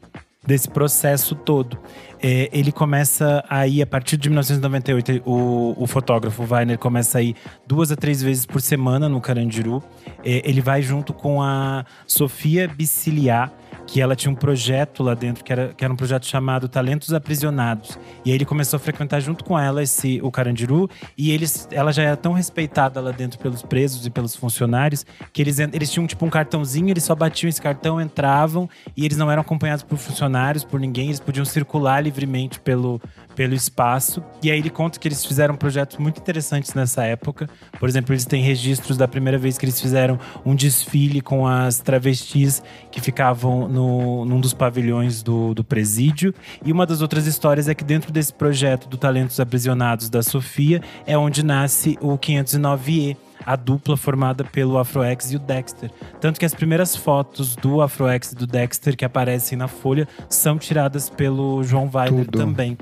desse processo todo. É, ele começa a ir, a partir de 1998, o, o fotógrafo Weiner começa a ir duas a três vezes por semana no Carandiru. É, ele vai junto com a Sofia Biciliar, que ela tinha um projeto lá dentro, que era, que era um projeto chamado Talentos Aprisionados. E aí ele começou a frequentar junto com ela esse, o Carandiru, e eles, ela já era tão respeitada lá dentro pelos presos e pelos funcionários, que eles, eles tinham tipo um cartãozinho, eles só batiam esse cartão, entravam, e eles não eram acompanhados por funcionários, por ninguém, eles podiam circular livremente pelo, pelo espaço. E aí ele conta que eles fizeram projetos muito interessantes nessa época. Por exemplo, eles têm registros da primeira vez que eles fizeram um desfile com as travestis que ficavam no, num dos pavilhões do, do presídio. E uma das outras histórias é que dentro desse projeto do Talentos Aprisionados da Sofia é onde nasce o 509E, a dupla formada pelo Afroex e o Dexter. Tanto que as primeiras fotos do Afroex e do Dexter que aparecem na Folha são tiradas pelo João Weiler Tudo. também.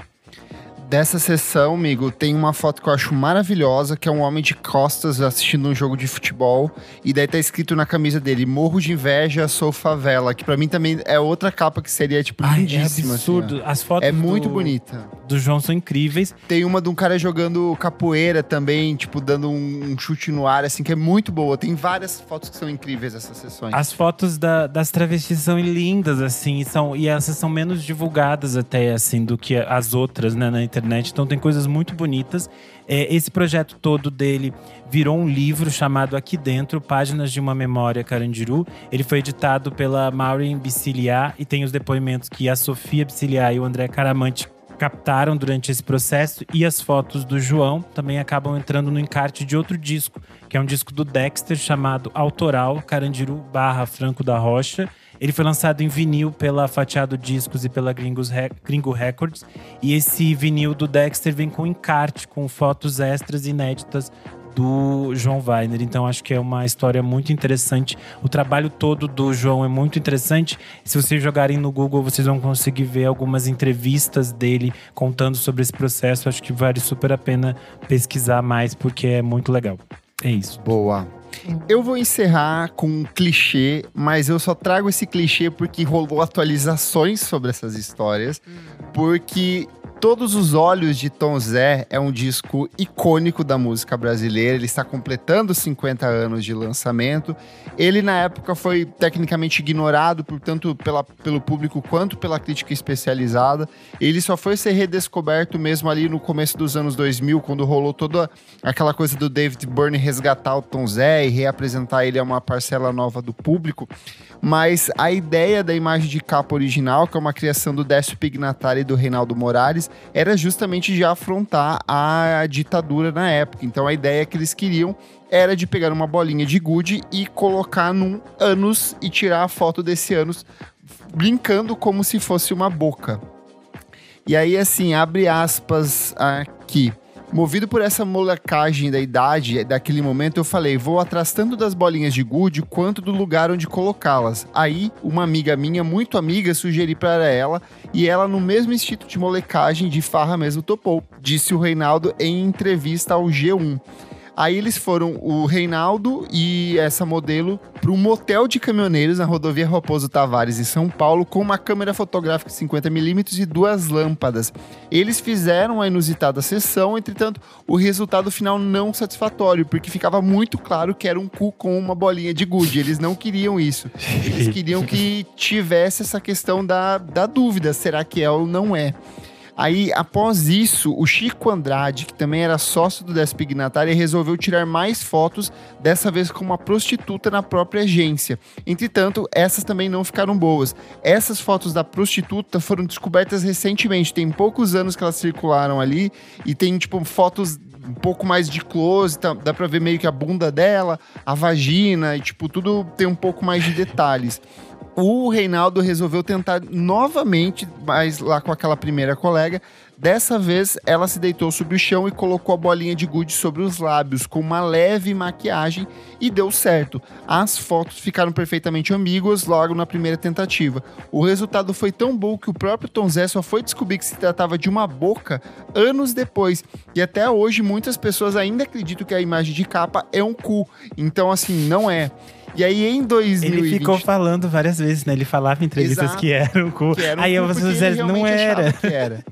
Dessa sessão, amigo, tem uma foto que eu acho maravilhosa, que é um homem de costas assistindo um jogo de futebol. E daí tá escrito na camisa dele, morro de inveja, sou favela. Que pra mim também é outra capa que seria, tipo, Ai, é lindíssima. assim, ó. absurdo. As fotos é muito do, bonita. do João são incríveis. Tem uma de um cara jogando capoeira também, tipo, dando um, um chute no ar, assim, que é muito boa. Tem várias fotos que são incríveis essas sessões. As fotos da- das travestis são lindas, assim, e, são, e essas são menos divulgadas até, assim, do que as outras, né, na internet. Então tem coisas muito bonitas. É, esse projeto todo dele virou um livro chamado Aqui Dentro, Páginas de uma Memória Carandiru. Ele foi editado pela Maureen Biciliar e tem os depoimentos que a Sofia Biciliar e o André Caramante captaram durante esse processo e as fotos do João também acabam entrando no encarte de outro disco, que é um disco do Dexter chamado Autoral Carandiru barra Franco da Rocha. Ele foi lançado em vinil pela Fatiado Discos e pela Gringos Re- Gringo Records. E esse vinil do Dexter vem com encarte, com fotos extras inéditas do João Weiner. Então acho que é uma história muito interessante. O trabalho todo do João é muito interessante. Se vocês jogarem no Google, vocês vão conseguir ver algumas entrevistas dele contando sobre esse processo. Acho que vale super a pena pesquisar mais porque é muito legal. É isso. Boa. Eu vou encerrar com um clichê, mas eu só trago esse clichê porque rolou atualizações sobre essas histórias. Porque Todos os Olhos de Tom Zé é um disco icônico da música brasileira. Ele está completando 50 anos de lançamento. Ele, na época, foi tecnicamente ignorado, por tanto pela, pelo público quanto pela crítica especializada. Ele só foi ser redescoberto mesmo ali no começo dos anos 2000, quando rolou toda aquela coisa do David Byrne resgatar o Tom Zé e reapresentar ele a uma parcela nova do público. Mas a ideia da imagem de capa original, que é uma criação do Décio Pignatari e do Reinaldo Morales, era justamente de afrontar a ditadura na época. Então a ideia que eles queriam era de pegar uma bolinha de gude e colocar num ânus e tirar a foto desse ânus, brincando como se fosse uma boca. E aí, assim, abre aspas aqui. Movido por essa molecagem da idade, daquele momento, eu falei: vou atrás tanto das bolinhas de gude quanto do lugar onde colocá-las. Aí, uma amiga minha, muito amiga, sugeri para ela e ela, no mesmo instinto de molecagem, de farra mesmo, topou, disse o Reinaldo em entrevista ao G1. Aí eles foram, o Reinaldo e essa modelo, para um motel de caminhoneiros na rodovia Raposo Tavares, em São Paulo, com uma câmera fotográfica de 50mm e duas lâmpadas. Eles fizeram a inusitada sessão, entretanto, o resultado final não satisfatório, porque ficava muito claro que era um cu com uma bolinha de gude. Eles não queriam isso. Eles queriam que tivesse essa questão da, da dúvida: será que é ou não é? Aí, após isso, o Chico Andrade, que também era sócio do Despignatária, resolveu tirar mais fotos, dessa vez com uma prostituta na própria agência. Entretanto, essas também não ficaram boas. Essas fotos da prostituta foram descobertas recentemente, tem poucos anos que elas circularam ali, e tem, tipo, fotos um pouco mais de close, tá- dá pra ver meio que a bunda dela, a vagina, e, tipo, tudo tem um pouco mais de detalhes o Reinaldo resolveu tentar novamente, mas lá com aquela primeira colega. Dessa vez, ela se deitou sobre o chão e colocou a bolinha de gude sobre os lábios, com uma leve maquiagem, e deu certo. As fotos ficaram perfeitamente ambíguas logo na primeira tentativa. O resultado foi tão bom que o próprio Tom Zé só foi descobrir que se tratava de uma boca anos depois. E até hoje, muitas pessoas ainda acreditam que a imagem de capa é um cu. Então, assim, não é. E aí em 2020... Ele ficou falando várias vezes, né? Ele falava em entrevistas Exato. que era um cu. que era um Aí cu, vocês não era. que era.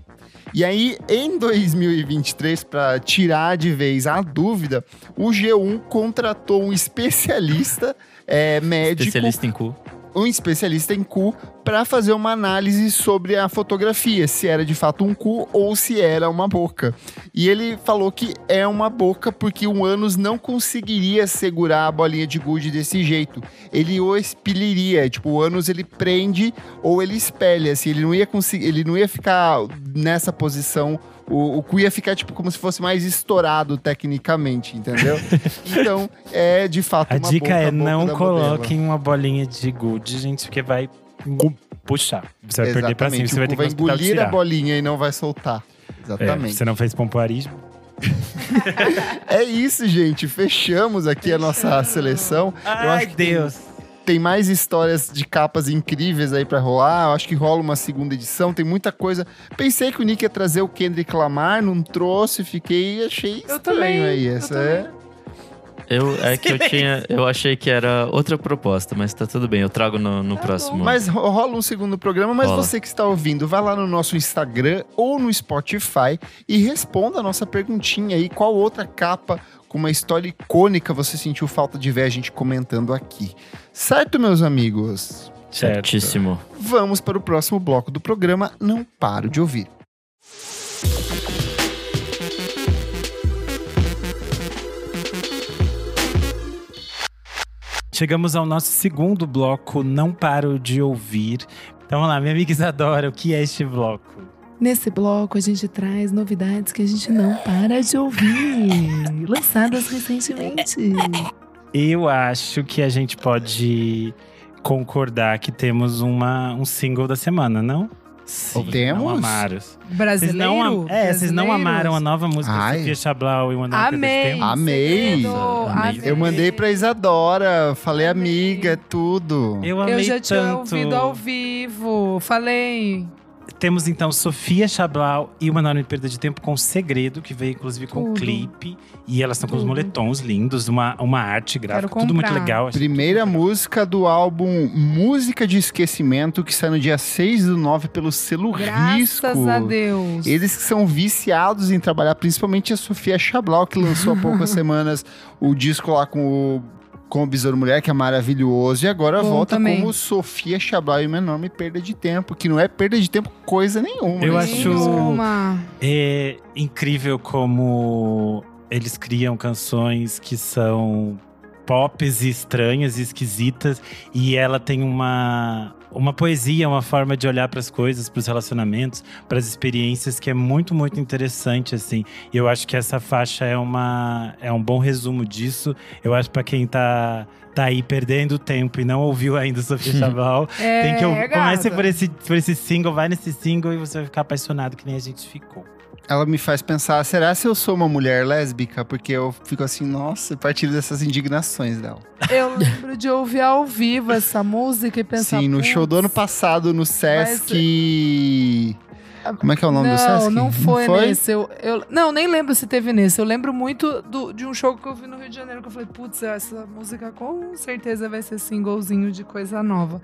E aí, em 2023, para tirar de vez a dúvida, o G1 contratou um especialista é, médico, Especialista em cu. Um especialista em cu, para fazer uma análise sobre a fotografia, se era de fato um cu ou se era uma boca. E ele falou que é uma boca porque o ânus não conseguiria segurar a bolinha de gude desse jeito. Ele o expeliria, tipo, o ânus ele prende ou ele espelha, assim, ele não ia conseguir, ele não ia ficar nessa posição o, o cu ia ficar, tipo, como se fosse mais estourado tecnicamente, entendeu? (laughs) Então, é de fato A uma dica boca, é não coloquem uma bolinha de gude, gente, porque vai puxar. Você vai perder pra cima, Exatamente, você vai ter cu que vai engolir a bolinha e não vai soltar. É, Exatamente. você não fez pompoarismo? (laughs) É, isso, gente. Fechamos aqui a nossa seleção. Eu Ai, acho que Deus. Tem mais histórias de capas incríveis aí pra rolar. Eu acho que rola uma segunda edição. Tem muita coisa. Pensei que o Nick ia trazer o Kendrick Lamar, não trouxe. Fiquei, achei Eu estranho também, aí. eu Essa é. Eu, é que eu tinha. Eu achei que era outra proposta, mas tá tudo bem. Eu trago no, no próximo. Mas ro- rola um segundo programa, mas Rola. você que está ouvindo, vai lá no nosso Instagram ou no Spotify e responda a nossa perguntinha aí. Qual outra capa com uma história icônica você sentiu falta de ver a gente comentando aqui? Certo, meus amigos? Certíssimo. Vamos para o próximo bloco do programa. Não paro de ouvir. Chegamos ao nosso segundo bloco, Não Paro de Ouvir. Então vamos lá, minha amiga Isadora, o que é este bloco? Nesse bloco, a gente traz novidades que a gente não para de ouvir, lançadas recentemente. Eu acho que a gente pode concordar que temos uma, um single da semana, não? Sim. Temos? Não amaram. Vocês Brasileiro? não, am- é, vocês não amaram a nova música Ai. de Sofia Chablau e o André Amei. Amei. Amei. amei. Eu mandei pra Isadora, falei Amei. amiga, tudo. Eu amei Eu já tinha tanto. ouvido ao vivo. Falei. Temos então Sofia Chablau e uma enorme perda de tempo com Segredo, que veio inclusive com Tudo. clipe. E elas estão com os Tudo. moletons lindos, uma, uma arte gráfica, tudo muito legal. Primeira música do álbum Música de Esquecimento, que sai no dia 6 do 9 pelo selo Graças Risco. a Deus. Eles que são viciados em trabalhar, principalmente a Sofia Chablau, que lançou há poucas (laughs) semanas o disco lá com o, com o Besouro Mulher, que é maravilhoso. E agora Bom volta também. como Sofia Chablau e uma enorme perda de tempo, que não é perda de tempo coisa nenhuma. Eu né? acho-. É incrível como eles criam canções que são pops e estranhas e esquisitas e ela tem uma uma poesia, uma forma de olhar para as coisas, para os relacionamentos, para as experiências que é muito muito interessante assim. E eu acho que essa faixa é uma é um bom resumo disso. Eu acho para quem tá tá aí perdendo tempo e não ouviu ainda Sofia (laughs) Chabal, É, tem que ouvir. Comece por esse, por esse single, vai nesse single e você vai ficar apaixonado que nem a gente ficou. Ela me faz pensar, será se eu sou uma mulher lésbica? Porque eu fico assim, nossa, partilho dessas indignações dela. Eu lembro de ouvir ao vivo essa música e pensar. Sim, no show do ano "Putz, passado no Sesc. Como é que é o nome não, do Sesc? Não, foi nesse. Eu, eu, não, nem lembro se teve nesse. Eu lembro muito do- de um show que eu vi no Rio de Janeiro que eu falei, putz, essa música com certeza vai ser singlezinho de coisa nova.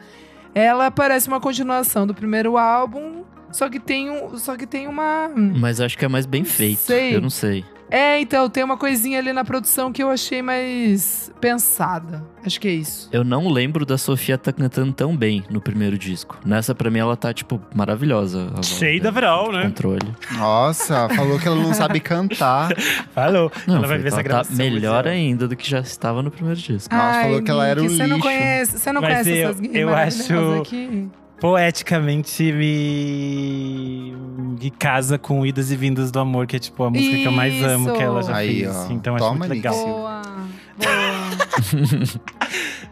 Ela parece uma continuação do primeiro álbum, só que tem, um, só que tem uma. Mas acho que é mais bem feito. Sei. Eu não sei. É, então, tem uma coisinha ali na produção que eu achei mais pensada. Acho que é isso. Eu não lembro da Sofia tá cantando tão bem no primeiro disco. Nessa, pra mim, ela tá, tipo, maravilhosa. a voz Cheio da Vrol, né? Controle. Nossa, falou que ela não sabe cantar. (laughs) Falou. Não, ela vai ver essa tá gravação. melhor mas, ó, ainda do que já estava no primeiro disco. Nossa, falou que ela era um Nick, Você não lixo. conhece, você não Mas conhece eu- essas eu acho- aqui? Poeticamente me... me casa com Idas e Vindas do Amor, que é tipo a música que eu mais amo Isso. que ela já Aí, fez. ó. Então acho Toma, muito Nick. legal. Boa, boa. (laughs)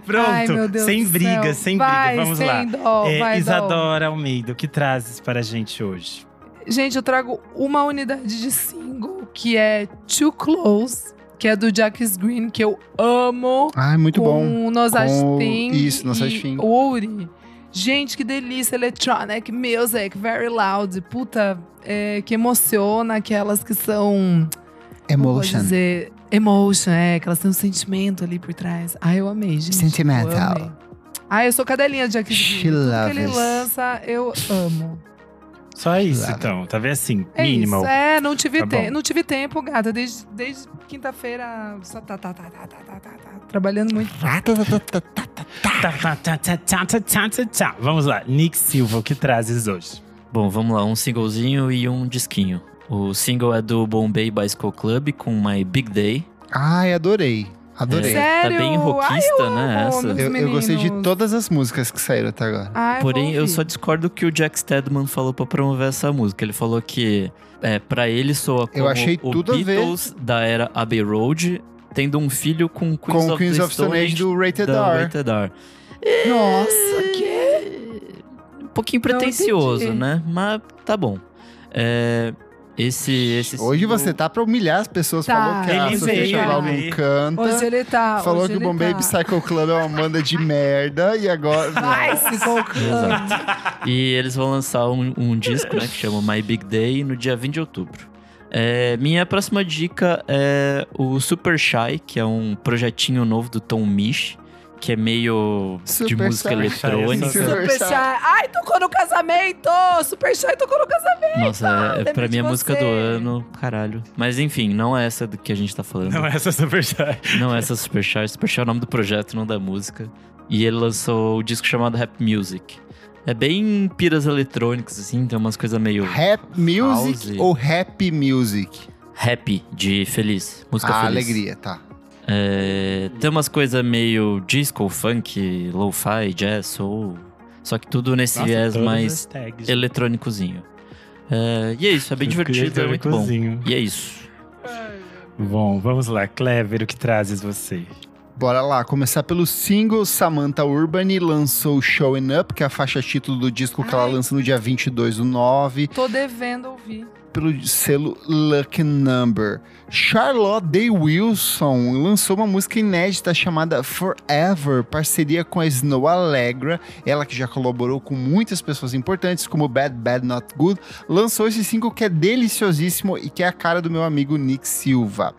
Pronto, Ai, sem briga, céu. sem vai, briga. Vamos sem lá. Dó, É, vai, Dó. Isadora Almeida, o que trazes para a gente hoje? Gente, eu trago uma unidade de single que é Too Close, que é do Jacques Green, que eu amo. Ai, muito bom. com Nosage Com o- Thing isso, Nosage e. Ouri. Gente, que delícia. Electronic music, very loud. Puta, é, que emociona aquelas que são... Emotion. dizer, Emotion, é, que elas têm um sentimento ali por trás. Ah, eu amei, gente. Sentimental. Eu amei. Ah, eu sou cadelinha de Jack She Tudo que ele loves. lança, eu amo. Só isso, claro. então. Tá vendo assim? É minimal. Isso. É, não tive, tá te... não tive tempo, gata. Desde, desde quinta-feira. Tá, tá, tá, tá, tá, tá, tá, Trabalhando muito. Vamos lá, Nick Silva, o que trazes hoje? Bom, vamos lá, um singlezinho e um disquinho. O single é do Bombay Bicycle Club com My Big Day. Ai, adorei. Adorei. É, Sério? Tá bem rockista, Ai, eu né, essa? Eu, eu gostei de todas as músicas que saíram até agora. Ai, Porém, vou eu só discordo que o Jack Stedman falou pra promover essa música. Ele falou que é, para ele soa como achei o tudo. Beatles da era Abbey Road tendo um filho com Queens, Com of, Queens the of Stone Age do Rated da R. Rated R. Nossa, que... Um pouquinho pretencioso, né? Mas tá bom. É, esse, esse Hoje single- você tá pra humilhar as pessoas. Tá. Falou que a Ele Sofia ele não canta. Hoje ele tá... Falou hoje que o Bombay tá... Psycho Club é uma banda de merda e agora. (laughs) Ai, se colocando. E eles vão lançar um, um disco, né, que chama My Big Day, no dia 20 de outubro. É, minha próxima dica é o Super Shy, que é um projetinho novo do Tom Misch, que é meio de Super música Shy. eletrônica. Super Shy. Ai, tocou no casamento! Super Shy tocou no casamento! Nossa, é, lembrei pra de mim é a música você. do ano, caralho. Mas enfim, não é essa do que a gente tá falando. Não, essa é super shy. Não é essa Super Shy. Super Shy é o nome do projeto, não da música. E ele lançou o disco chamado Rap Music. É bem piras eletrônicas, assim, tem umas coisas meio Rap music House. ou happy music? happy, de feliz. Música ah, feliz. alegria, tá. É, tem umas coisas meio disco, funk, lo-fi, jazz, soul. Só que tudo nesse Nossa, viés mais eletrônicozinho. É, e é isso, é bem divertido, é muito bom. E é isso. Bom, vamos lá. Clever, o que trazes você? Bora lá, começar pelo single Samantha Urbani lançou Showing Up, que é a faixa título do disco que ela Ai. lança no dia 22 do 9, Tô devendo ouvir. Pelo selo Lucky Number. Charlotte Day Wilson lançou uma música inédita chamada Forever, parceria com a Snow Allegra, ela que já colaborou com muitas pessoas importantes, como Bad Bad Not Good, lançou esse single que é deliciosíssimo e que é a cara do meu amigo Nick Silva.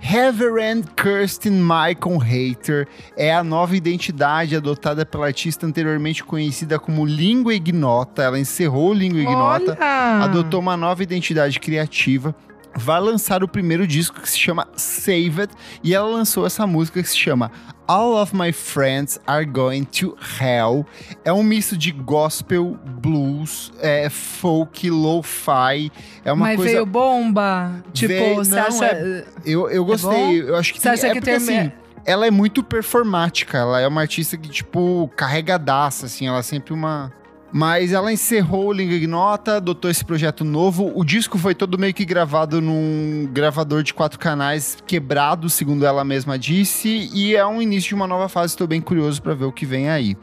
Reverend Kirsten Michael Hater é a nova identidade adotada pela artista anteriormente conhecida como Língua Ignota. Ela encerrou Língua Ignota, Olha! adotou uma nova identidade criativa. Vai lançar o primeiro disco que se chama Save It e ela lançou essa música que se chama All of My Friends Are Going to Hell. É um misto de gospel, blues, é, folk, lo-fi. É uma Mas coisa. veio bomba? Tipo, Veio- você não, acha... é- Eu, eu gostei. eu acho que Você acha é que porque, termina- assim, ela é muito performática. Ela é uma artista que, tipo, carregadaça, assim. Ela é sempre uma. Mas ela encerrou o Língua Ignota, adotou esse projeto novo. O disco foi todo meio que gravado num gravador de quatro canais quebrado, segundo ela mesma disse. E é um início de uma nova fase. Estou bem curioso para ver o que vem aí.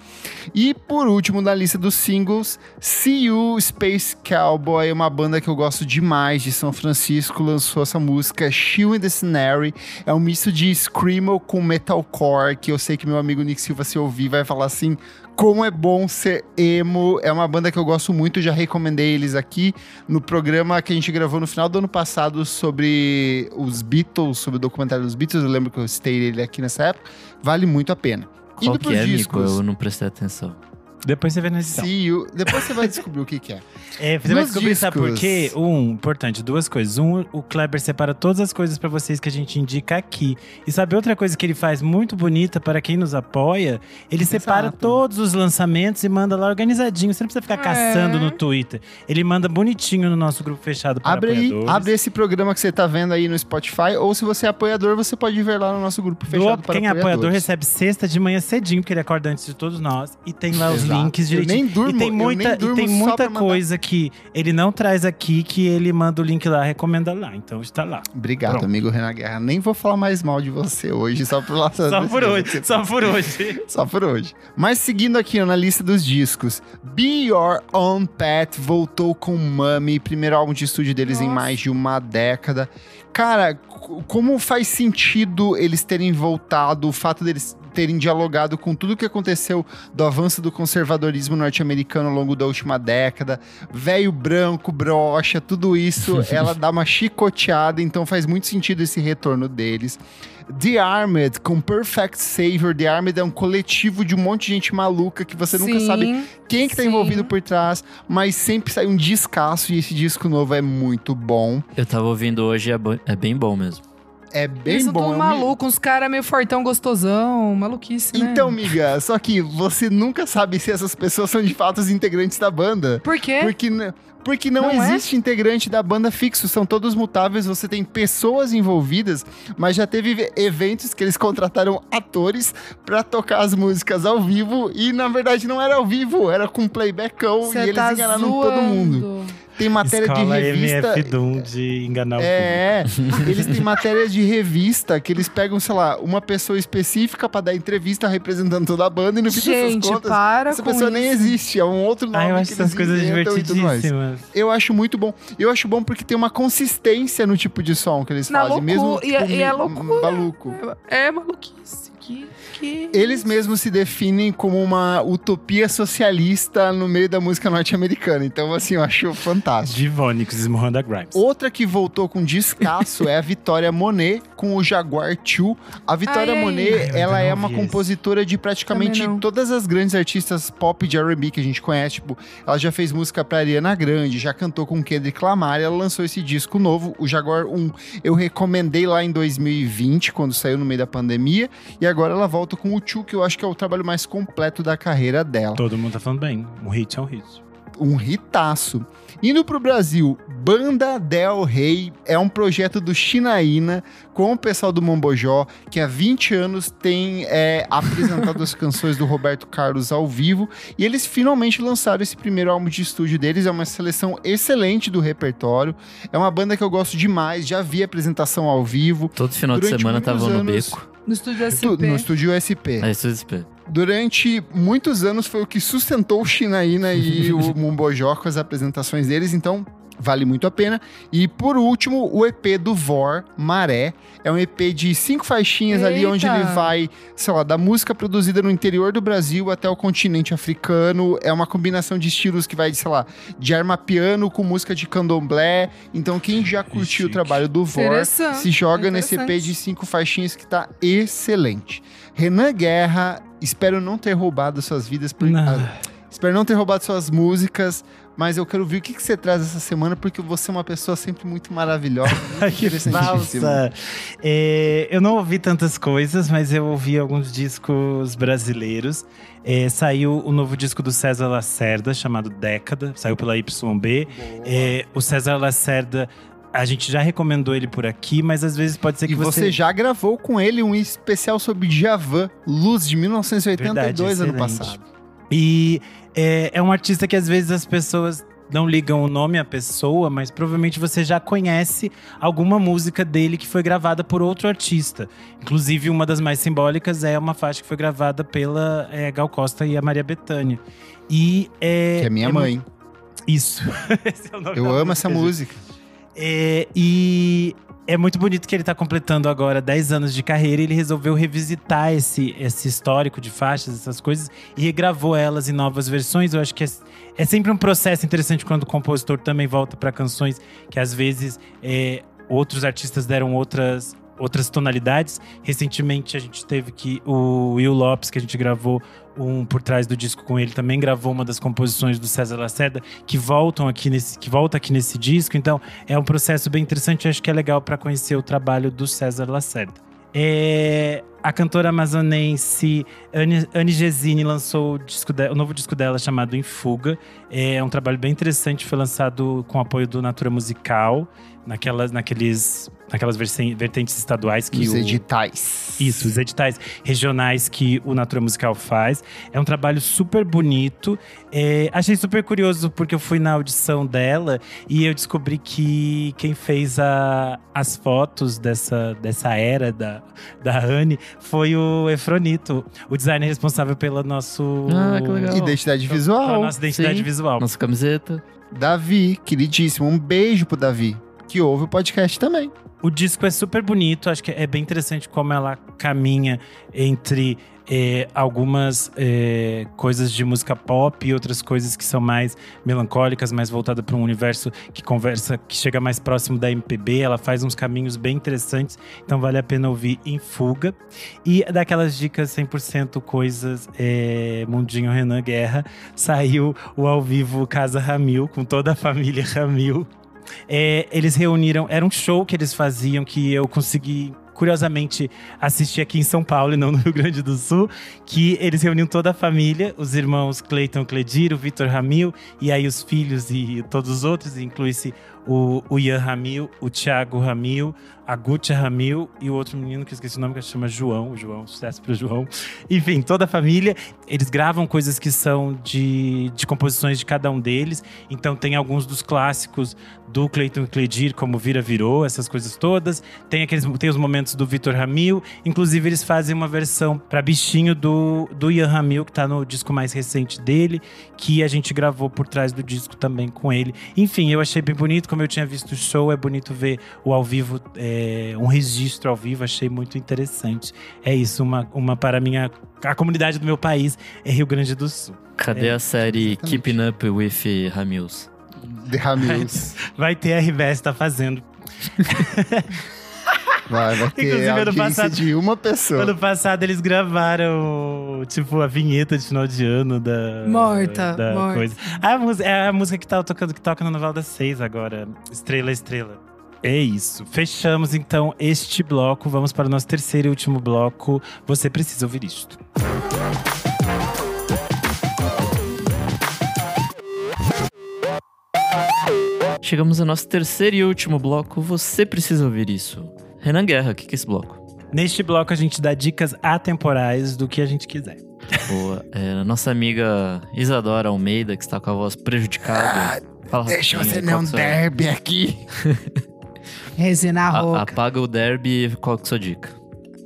E por último, na lista dos singles, See You Space Cowboy, uma banda que eu gosto demais de São Francisco, lançou essa música Chill in the Scenery. É um misto de screamo com metalcore, que eu sei que meu amigo Nick Silva, se ouvir, vai falar assim. Como é bom ser emo. É uma banda que eu gosto muito, já recomendei eles aqui no programa que a gente gravou no final do ano passado sobre os Beatles, sobre o documentário dos Beatles. Eu lembro que eu citei ele aqui nessa época. Vale muito a pena. Qual Indo que é, Nico? discos. Eu não prestei atenção. Depois você vê na edição. Depois você vai descobrir o que, que é. É, você vai Nos descobrir, sabe por discos. quê? Um, importante, duas coisas. Um, o Kleber separa todas as coisas pra vocês que a gente indica aqui. E sabe outra coisa que ele faz muito bonita para quem nos apoia? Ele separa Exato. todos os lançamentos e manda lá organizadinho. Você não precisa ficar É. caçando no Twitter. Ele manda bonitinho no nosso grupo fechado para Abre aí, apoiadores. abre esse programa que você tá vendo aí no Spotify, ou se você é apoiador, você pode ver lá no nosso grupo Do- fechado para quem é apoiador apoiadores. recebe sexta de manhã cedinho, porque ele acorda antes de todos nós. E tem lá os Links Eu direitinho. nem durmo, e tem eu muita, e tem muita coisa que ele não traz aqui, que ele manda o link lá, recomenda lá. Então está lá. Obrigado, Pronto. amigo Renan Guerra. Nem vou falar mais mal de você hoje, só por lá. (laughs) Só por hoje, só por hoje. (laughs) Só por hoje. Mas seguindo aqui ó, na lista dos discos, Be Your Own Pet voltou com Mummy, primeiro álbum de estúdio deles em Nossa. mais de uma década. Cara, como faz sentido eles terem voltado, o fato deles terem dialogado com tudo que aconteceu do avanço do conservadorismo norte-americano ao longo da última década. Velho branco, brocha, tudo isso, (laughs) ela dá uma chicoteada, então faz muito sentido esse retorno deles. The Armed, com Perfect Savior. The Armed é um coletivo de um monte de gente maluca que você nunca Sim, sabe quem que tá envolvido por trás, mas sempre sai um descasso e esse disco novo é muito bom. Eu tava ouvindo hoje é, bo- é bem bom mesmo. É bem são bom. é um- malucos, uns caras meio fortão, gostosão, maluquice, né? Então, miga, só que você nunca sabe se essas pessoas são de fato os integrantes da banda. Por quê? Porque, porque não, Não é? existe integrante da banda fixo, são todos mutáveis, você tem pessoas envolvidas, mas já teve eventos que eles contrataram atores pra tocar as músicas ao vivo e na verdade não era ao vivo, era com playbackão Cê e eles tá enganaram todo mundo. Tem matéria Escola de revista. MF Doom de enganar o público. É, eles têm (laughs) matérias de revista que eles pegam, sei lá, uma pessoa específica pra dar entrevista representando toda a banda e no fim Gente, contas, para essa com pessoa isso. nem existe, é um outro nome Ah, eu acho que essas coisas e divertidíssimas. Eu acho muito bom. Eu acho bom porque tem uma consistência no tipo de som que eles Na fazem, mesmo loucura- e é- tipo, e é me- loucura. maluco. É maluquice. Que. Eles mesmos se definem como uma utopia socialista no meio da música norte-americana. Então, assim, eu acho fantástico. Divônicos esmurrando a Grimes. Outra que voltou com descasso é a Vitória Monet com o Jaguar 2. A Vitória Ai. Monet, Ai, ela é uma compositora de praticamente todas as grandes artistas pop de R&B que a gente conhece. Tipo, ela já fez música pra Ariana Grande, já cantou com Kendrick Lamar e ela lançou esse disco novo, o Jaguar 1. Eu recomendei lá em 2020, quando saiu no meio da pandemia. E agora ela volta com o 2, que eu acho que é o trabalho mais completo da carreira dela Todo mundo tá falando bem. Um hit é um hit. um hitaço. Indo pro Brasil, Banda Del Rey é um projeto do Chinaína com o pessoal do Mombojó, que há 20 anos tem é, apresentado (laughs) as canções do Roberto Carlos ao vivo, e eles finalmente lançaram esse primeiro álbum de estúdio deles, é uma seleção excelente do repertório, é uma banda que eu gosto demais, já vi a apresentação ao vivo, Todo final de Durante semana muitos tava no beco. No estúdio SP. tu- no estúdio SP. É isso SP. Durante muitos anos foi o que sustentou o Chinaína e o (laughs) Mumbojó com as apresentações deles, então vale muito a pena. E por último, o EP do Vor, Maré. É um EP de cinco faixinhas ali, Eita! onde ele vai, sei lá, da música produzida no interior do Brasil até o continente africano. É uma combinação de estilos que vai, sei lá, de arma piano com música de candomblé. Então, quem já curtiu o trabalho do Vor, se joga nesse EP de cinco faixinhas que tá excelente. Renan Guerra, espero não ter roubado suas vidas. Por... Não. ah, espero não ter roubado suas músicas, mas eu quero ver o que, que você traz essa semana, porque você é uma pessoa sempre muito maravilhosa. (laughs) Muito que falsa. É, eu não ouvi tantas coisas, mas eu ouvi alguns discos brasileiros. É, saiu o novo disco do César Lacerda, chamado Década, saiu pela YB. É, o César Lacerda, a gente já recomendou ele por aqui, mas às vezes pode ser que E você já gravou com ele um especial sobre Djavan, Luz, de 1982, ano Verdade, passado. E é, é um artista que às vezes as pessoas não ligam o nome à pessoa, mas provavelmente você já conhece alguma música dele que foi gravada por outro artista. Inclusive, uma das mais simbólicas é uma faixa que foi gravada pela é, Gal Costa e a Maria Bethânia. E é, Que é minha é mãe. Isso. (laughs) Esse é o nome Eu amo essa gente. música. É, e é muito bonito que ele tá completando agora 10 anos de carreira e ele resolveu revisitar esse, esse histórico de faixas, essas coisas, e regravou elas em novas versões. Eu acho que é, é sempre um processo interessante quando o compositor também volta para canções que às vezes é, outros artistas deram outras. Outras tonalidades. Recentemente a gente teve que o Will Lopes, que a gente gravou um por trás do disco com ele, também gravou uma das composições do César Lacerda, que voltam aqui nesse, que volta aqui nesse disco. Então, é um processo bem interessante. Acho que é legal para conhecer o trabalho do César Lacerda. É, a cantora amazonense Anne, Gesine lançou o, disco de- o novo disco dela chamado Em Fuga. É um trabalho bem interessante, foi lançado com apoio do Natura Musical, naquelas, naqueles, naquelas vertentes estaduais que Os o, editais. isso, os editais regionais que o Natura Musical faz. É um trabalho super bonito. É, achei super curioso porque eu fui na audição dela e eu descobri que quem fez a- as fotos dessa, dessa era da, da Anne foi o Efronito, o designer responsável pela nosso. Ah, que legal. Identidade Pela visual. nossa identidade Sim. visual. Nossa camiseta. Davi, queridíssimo. Um beijo pro Davi, que ouve o podcast também. O disco é super bonito, acho que é bem interessante como ela caminha entre é, algumas é, coisas de música pop e outras coisas que são mais melancólicas, mais voltada para um universo que conversa, que chega mais próximo da MPB. Ela faz uns caminhos bem interessantes, então vale a pena ouvir em fuga. E daquelas dicas 100% coisas, é, Mundinho Renan Guerra, saiu o ao vivo Casa Ramil, com toda a família Ramil. É, eles reuniram, era um show que eles faziam que eu consegui curiosamente assistir aqui em São Paulo e não no (laughs) Rio Grande do Sul, que eles reuniam toda a família, os irmãos Cleiton Cledir, o Vitor Ramil, e aí os filhos e todos os outros, inclui-se o, o Ian Ramil, o Thiago Ramil, a Gutia Ramil e o outro menino que esqueci o nome, que se chama João. João, sucesso pro João. Enfim, toda a família. Eles gravam coisas que são de, de composições de cada um deles. Então tem alguns dos clássicos do Cleiton Cledir, como Vira Virou, essas coisas todas. Tem, aqueles, tem os momentos do Vitor Ramil. Inclusive, eles fazem uma versão para bichinho do, do Ian Ramil, que tá no disco mais recente dele, que a gente gravou por trás do disco também com ele. Enfim, eu achei bem bonito como eu tinha visto o show, é bonito ver o ao vivo, é, um registro ao vivo, achei muito interessante. É isso, uma, uma para a minha. A comunidade do meu país é Rio Grande do Sul. Cadê É, a série exatamente. Keeping Up with Ramils? The Ramils. (laughs) Vai ter a RBS tá fazendo. Vai, vai ter Inclusive, ano passado- de uma pessoa. Ano passado eles gravaram, tipo, a vinheta de final de ano da. Morta, da morta. coisa. A música, é a música que tá tocando, que toca na novela das seis agora. Estrela, Estrela. É isso. Fechamos então este bloco. Vamos para o nosso terceiro e último bloco. Você precisa ouvir isto. Chegamos ao nosso terceiro e último bloco. Você precisa ouvir isso. Renan Guerra, o que que é esse bloco? Neste bloco a gente dá dicas atemporais do que a gente quiser. Boa. É, nossa amiga Isadora Almeida, que está com a voz prejudicada. Fala Ah, Deixa rapidinho, você não é derby aqui. (laughs) Resina A-. Apaga o derby, qual que é a sua dica?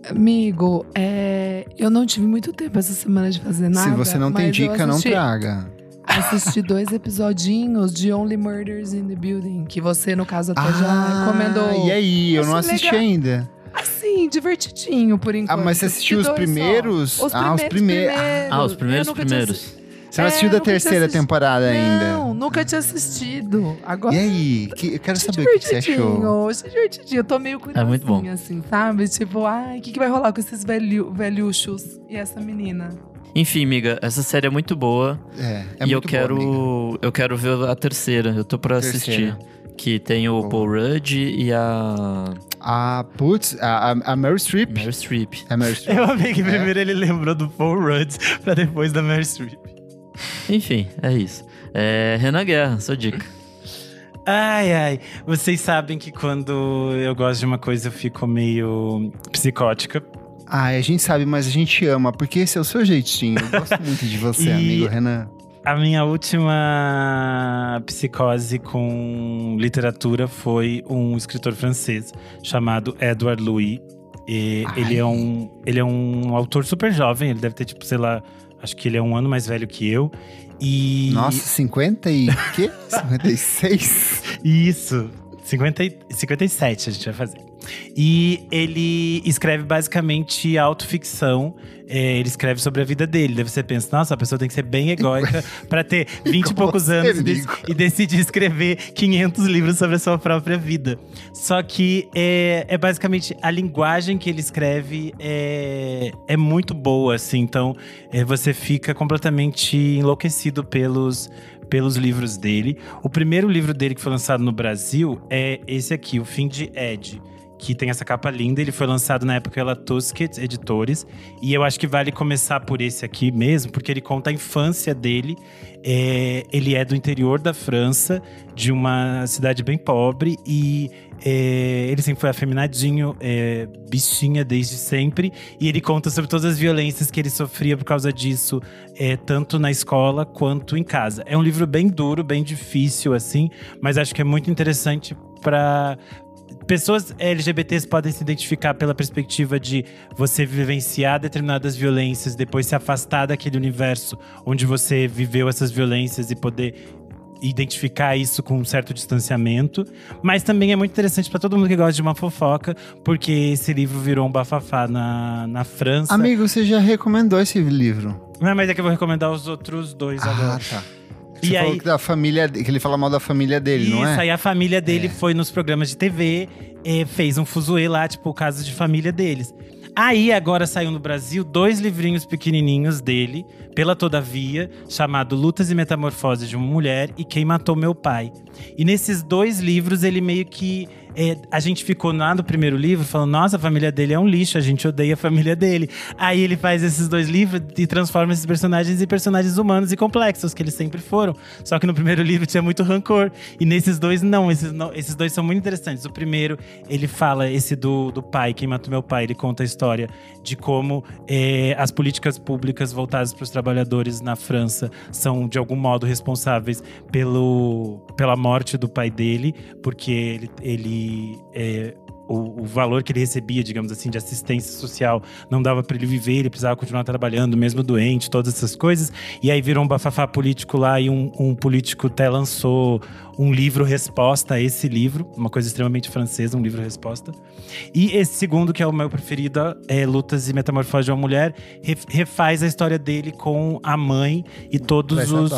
Amigo, é, eu não tive muito tempo essa semana de fazer nada. Se você não tem dica, não assisti- traga. Assisti dois episodinhos de Only Murders in the Building, que você, no caso, até já Ah, recomendou. e aí? Eu não Achei assisti legal. ainda. Assim, divertidinho, por enquanto. Ah, mas você Assisti assistiu os dois só. primeiros? Os Ah, os primeiros. primeiros. Ah, os primeiros primeiros. Você não É, assistiu da terceira temporada ainda? Não, nunca tinha assistido. Agora. E aí? Que- eu quero achei saber o que você achou. achei divertidinho. Eu tô meio curiosinha, É muito bom. assim, sabe? Tipo, ai, o que, que vai rolar com esses velho, velhuchos e essa menina? Enfim, amiga, essa série é muito boa. É, é e eu muito boa, quero. eu quero ver a terceira. Eu tô pra Terceira. assistir. Que tem o Boa. Paul Rudd e a Ah, putz, a, a, a Meryl Streep. Meryl Streep. É a Meryl (laughs) Streep. Eu amei que É. primeiro ele lembrou do Paul Rudd pra depois da Mary Streep. Enfim, é isso. É, Renan Guerra, sua dica. Ai, ai. Vocês sabem que quando eu gosto de uma coisa eu fico meio psicótica. Ah, a gente sabe, mas a gente ama, porque esse é o seu jeitinho. Eu gosto muito de você, (laughs) amigo Renan. A minha última psicose com literatura foi um escritor francês chamado Edouard Louis. E Ai. ele é um ele é um autor super jovem, ele deve ter tipo, sei lá, acho que ele é um ano mais velho que eu. E Nossa, 50 e quê? (laughs) 56? Isso. 50, e- 57 a gente vai fazer. E ele escreve basicamente autoficção. É, ele escreve sobre a vida dele. Daí você pensa, nossa, a pessoa tem que ser bem egóica (laughs) pra ter 20 e poucos anos e, e decidir escrever 500 livros sobre a sua própria vida. Só que é, é basicamente a linguagem que ele escreve é, é muito boa, assim. Então é, você fica completamente enlouquecido pelos, pelos livros dele. O primeiro livro dele que foi lançado no Brasil é esse aqui, O Fim de Ed. Que tem essa capa linda, ele foi lançado na época pela Tusquets Editores. E eu acho que vale começar por esse aqui mesmo, porque ele conta a infância dele. É, ele é do interior da França, de uma cidade bem pobre, e é, ele sempre foi afeminadinho, é, bichinha desde sempre. E ele conta sobre todas as violências que ele sofria por causa disso, é, tanto na escola quanto em casa. É um livro bem duro, bem difícil, assim, mas acho que é muito interessante para Pessoas LGBTs podem se identificar pela perspectiva de você vivenciar determinadas violências, depois se afastar daquele universo onde você viveu essas violências e poder identificar isso com um certo distanciamento, mas também é muito interessante para todo mundo que gosta de uma fofoca, porque esse livro virou um bafafá na, na França. Amigo, você já recomendou esse livro. Não, mas é que eu vou recomendar os outros dois agora. tá. Você E falou aí- que da família, que ele fala mal da família dele, Isso, não é? aí a família dele É. foi nos programas de TV, eh, fez um fuzuê lá, tipo, o caso de família deles. Aí agora saiu no Brasil dois livrinhos pequenininhos dele, pela Todavia, chamado Lutas e Metamorfoses de uma Mulher e Quem Matou Meu Pai. E nesses dois livros ele meio que eh, a gente ficou lá no primeiro livro falando, nossa, a família dele é um lixo, a gente odeia a família dele. Aí ele faz esses dois livros e transforma esses personagens em personagens humanos e complexos, que eles sempre foram. Só que no primeiro livro tinha muito rancor. E nesses dois, não. Esses, não- esses dois são muito interessantes. O primeiro, ele fala, esse do, do pai, quem matou meu pai, ele conta a história de como eh, as políticas públicas voltadas para os trabalhadores na França são, de algum modo, responsáveis pelo, pela morte do pai dele, porque ele. ele eh, o, o valor que ele recebia, digamos assim, de assistência social não dava para ele viver, ele precisava continuar trabalhando, mesmo doente, todas essas coisas. E aí virou um bafafá político lá e um, um político até lançou um livro resposta a esse livro, uma coisa extremamente francesa, um livro resposta. E esse segundo, que é o meu preferido, é Lutas e Metamorfose de uma Mulher, ref- refaz a história dele com a mãe e todos Essa os.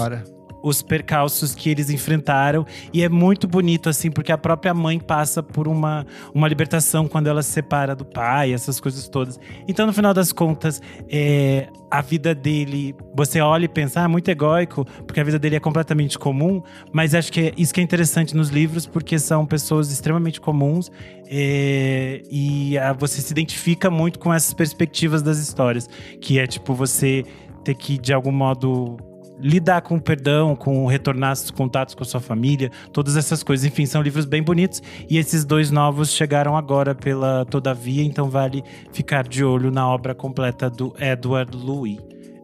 Os percalços que eles enfrentaram. E é muito bonito, assim, porque a própria mãe passa por uma, uma libertação quando ela se separa do pai, essas coisas todas. Então, no final das contas, é, a vida dele, você olha e pensa, ah, muito egóico, porque a vida dele é completamente comum, mas acho que é isso que é interessante nos livros, porque são pessoas extremamente comuns é, e ah, você se identifica muito com essas perspectivas das histórias, que é tipo você ter que, de algum modo, lidar com o perdão, com retornar os contatos com a sua família, todas essas coisas. Enfim, são livros bem bonitos. E esses dois novos chegaram agora pela Todavia, então vale ficar de olho na obra completa do Edward Louis.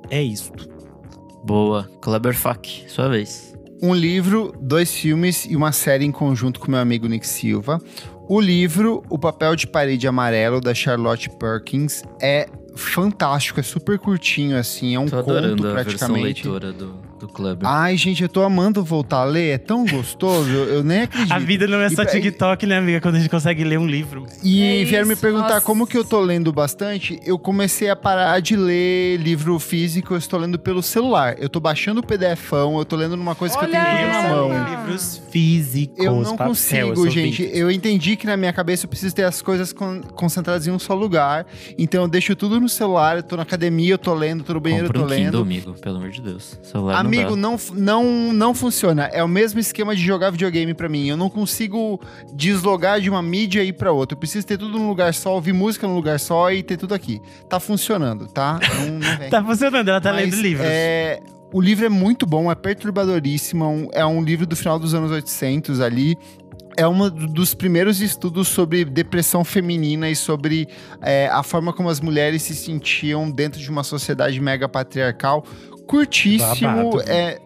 É isto. Boa. Kleber Fak, sua vez. Um livro, dois filmes e uma série em conjunto com meu amigo Nick Silva. O livro, O Papel de Parede Amarelo, da Charlotte Perkins, é fantástico, é super curtinho, assim, é um Tô conto a praticamente. leitora do, do. Ai, gente, eu tô amando voltar a ler, é tão gostoso, eu, eu nem acredito. (laughs) A vida não é só E TikTok, né, amiga? Quando a gente consegue ler um livro. E É vieram me isso, perguntar nossa. como que eu tô lendo bastante. Eu comecei a parar de ler livro físico, eu estou lendo pelo celular. Eu tô baixando o PDFão, eu tô lendo numa coisa que eu tenho Olha tudo na mão. Livros físicos. Eu não papel, consigo, eu gente. vintage. Eu entendi que na minha cabeça eu preciso ter as coisas con- concentradas em um só lugar. Então eu deixo tudo no celular, eu tô na academia, eu tô lendo, tô no banheiro, Compra eu um tô Kindle, lendo. amigo, pelo amor de Deus. Celular Amigo, não não, não, não funciona. É o mesmo esquema de jogar videogame pra mim. Eu não consigo deslogar de uma mídia e ir pra outra. Eu preciso ter tudo num lugar só, ouvir música num lugar só e ter tudo aqui. Tá funcionando, tá? Não, não. (laughs) Tá funcionando, ela tá Mas, lendo livros. é, o livro é muito bom, é perturbadoríssimo. é um- É um livro do final dos anos 800 ali. É um dos primeiros estudos sobre depressão feminina e sobre é, a forma como as mulheres se sentiam dentro de uma sociedade mega patriarcal. Curtíssimo, Babado. é,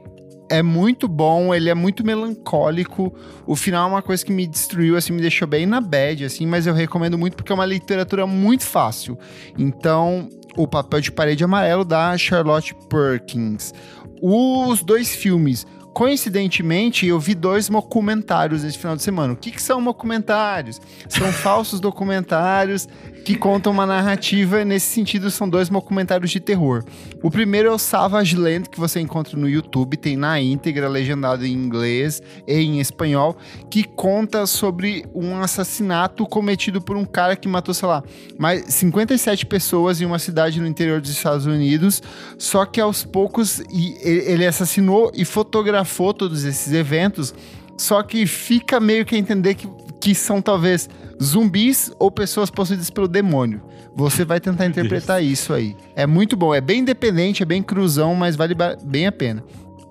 é muito bom, ele é muito melancólico. O final é uma coisa que me destruiu, assim, me deixou bem na bad, assim, mas eu recomendo muito porque é uma literatura muito fácil. Então, o papel de parede amarelo da Charlotte Perkins. Os dois filmes. Coincidentemente, eu vi dois documentários esse final de semana. O que, que são documentários? São (laughs) falsos documentários que contam uma narrativa. Nesse sentido, são dois documentários de terror. O primeiro é o Savage Land, que você encontra no YouTube, tem na íntegra, legendado em inglês e em espanhol, que conta sobre um assassinato cometido por um cara que matou, sei lá, mais 57 pessoas em uma cidade no interior dos Estados Unidos. Só que aos poucos ele assassinou e fotografou todos esses eventos. Só que fica meio que a entender que, que são talvez zumbis ou pessoas possuídas pelo demônio. Você vai tentar interpretar isso aí. É muito bom, é bem independente, é bem cruzão, mas vale bem a pena.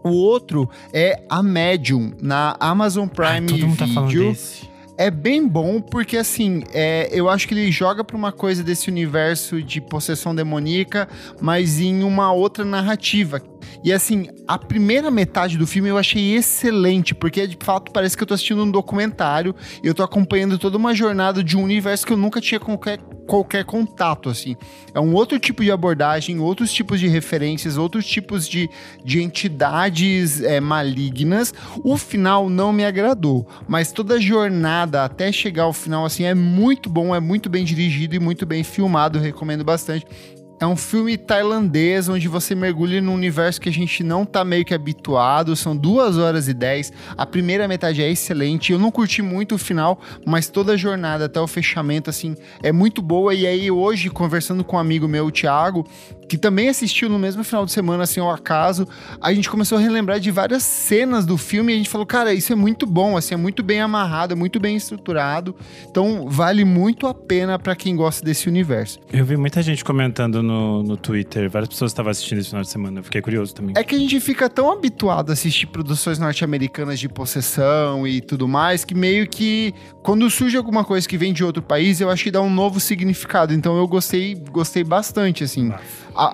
O outro é a Medium, na Amazon Ai, Prime todo mundo tá falando Video. desse. É bem bom porque, assim, é, eu acho que ele joga pra uma coisa desse universo de possessão demoníaca, mas em uma outra narrativa. E assim, a primeira metade do filme eu achei excelente, porque de fato parece que eu tô assistindo um documentário e eu tô acompanhando toda uma jornada de um universo que eu nunca tinha qualquer qualquer contato, assim. É um outro tipo de abordagem, outros tipos de referências, outros tipos de, de entidades é, malignas. O final não me agradou, mas toda a jornada até chegar ao final, assim, é muito bom, é muito bem dirigido e muito bem filmado, recomendo bastante. É um filme tailandês onde você mergulha num universo que a gente não tá meio que habituado. São duas horas e dez. A primeira metade é excelente. Eu não curti muito o final, mas toda a jornada até o fechamento, assim, é muito boa. E aí, hoje, conversando com um amigo meu, o Thiago, que também assistiu no mesmo final de semana, assim, ao acaso, a gente começou a relembrar de várias cenas do filme e a gente falou, cara, isso é muito bom, assim, é muito bem amarrado, é muito bem estruturado. Então, vale muito a pena para quem gosta desse universo. Eu vi muita gente comentando no, no Twitter, várias pessoas estavam assistindo esse final de semana, eu fiquei curioso também. É que a gente fica tão habituado a assistir produções norte-americanas de possessão e tudo mais, que meio que quando surge alguma coisa que vem de outro país, eu acho que dá um novo significado. Então eu gostei, gostei bastante, assim. A,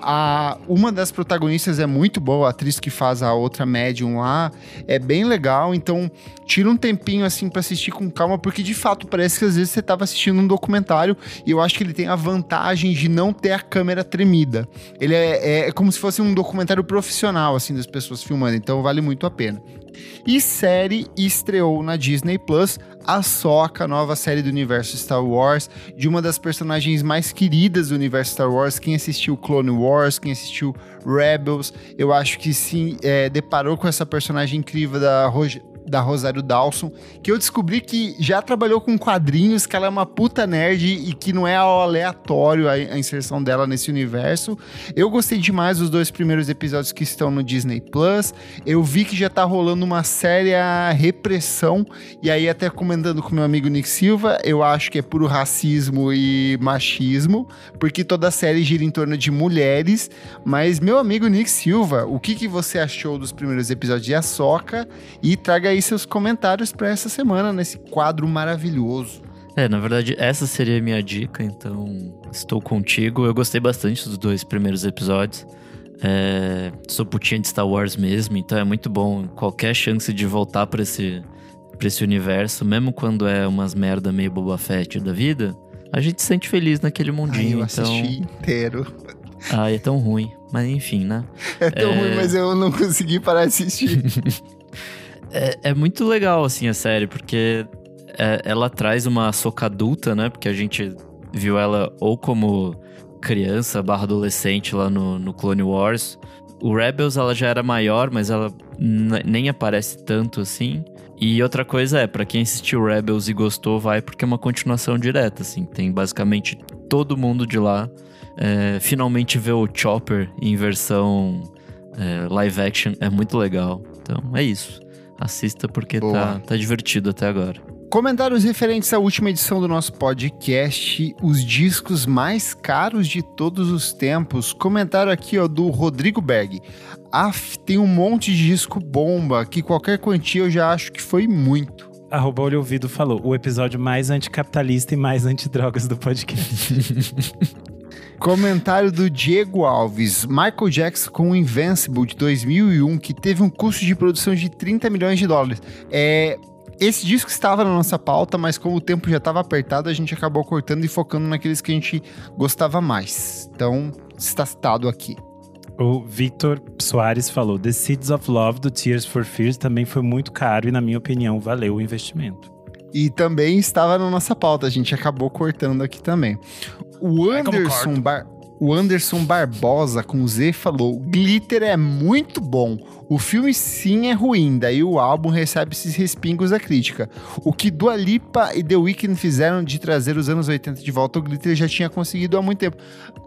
a, uma das protagonistas é muito boa, a atriz que faz a outra médium lá, é bem legal, então tira um tempinho assim para assistir com calma, porque de fato parece que às vezes você tava assistindo um documentário e eu acho que ele tem a vantagem de não ter a câmera tremida. Ele é, é, é como se fosse um documentário profissional, assim, das pessoas filmando, então vale muito a pena. E série estreou na Disney Plus a Soca, nova série do universo Star Wars, de uma das personagens mais queridas do universo Star Wars. Quem assistiu Clone Wars, quem assistiu Rebels, eu acho que sim, é, deparou com essa personagem incrível da Roger da Rosário Dawson, que eu descobri que já trabalhou com quadrinhos, que ela é uma puta nerd e que não é aleatório a, a inserção dela nesse universo. Eu gostei demais dos dois primeiros episódios que estão no Disney Plus. Eu vi que já tá rolando uma séria repressão, e aí até comentando com meu amigo Nick Silva, eu acho que é puro racismo e machismo, porque toda a série gira em torno de mulheres, mas meu amigo Nick Silva, o que, que você achou dos primeiros episódios de Ahsoka? E traga aí seus comentários para essa semana, nesse quadro maravilhoso. É, na verdade, essa seria a minha dica, então estou contigo. Eu gostei bastante dos dois primeiros episódios. É, sou putinha de Star Wars mesmo, então é muito bom qualquer chance de voltar para esse, pra esse universo, mesmo quando é umas merda meio Boba Fett da vida, a gente se sente feliz naquele mundinho. Ai, eu assisti então... inteiro. Ah, é tão ruim. Mas enfim, né? (laughs) É tão é... ruim, mas eu não consegui parar de assistir. (laughs) é, é muito legal, assim, a série, porque é, ela traz uma soca adulta, né? Porque a gente viu ela ou como criança barra adolescente lá no, no Clone Wars. O Rebels, ela já era maior, mas ela nem aparece tanto assim. E outra coisa é, para quem assistiu Rebels e gostou, vai porque é uma continuação direta, assim. Tem basicamente todo mundo de lá. É, finalmente ver o Chopper em versão é, live action é muito legal. Então é isso. Assista porque tá, tá divertido até agora. Comentários referentes à última edição do nosso podcast, os discos mais caros de todos os tempos. Comentário aqui ó, do Rodrigo Berg. Af, tem um monte de disco bomba que qualquer quantia eu já acho que foi muito. Arroba Olho Ouvido falou, o episódio mais anticapitalista e mais antidrogas do podcast. (laughs) Comentário do Diego Alves. Michael Jackson com o Invincible de 2001, que teve um custo de produção de 30 milhões de dólares. É, esse disco estava na nossa pauta, mas como o tempo já estava apertado, a gente acabou cortando e focando naqueles que a gente gostava mais. Então, está citado aqui. O Victor Soares falou: The Seeds of Love do Tears for Fears também foi muito caro e, na minha opinião, valeu o investimento. E também estava na nossa pauta, a gente acabou cortando aqui também. O Anderson, Bar o Anderson Barbosa com Z falou: Glitter é muito bom. O filme sim é ruim, daí o álbum recebe esses respingos da crítica. O que Dua Lipa e The Weeknd fizeram de trazer os anos 80 de volta, o Glitter já tinha conseguido há muito tempo.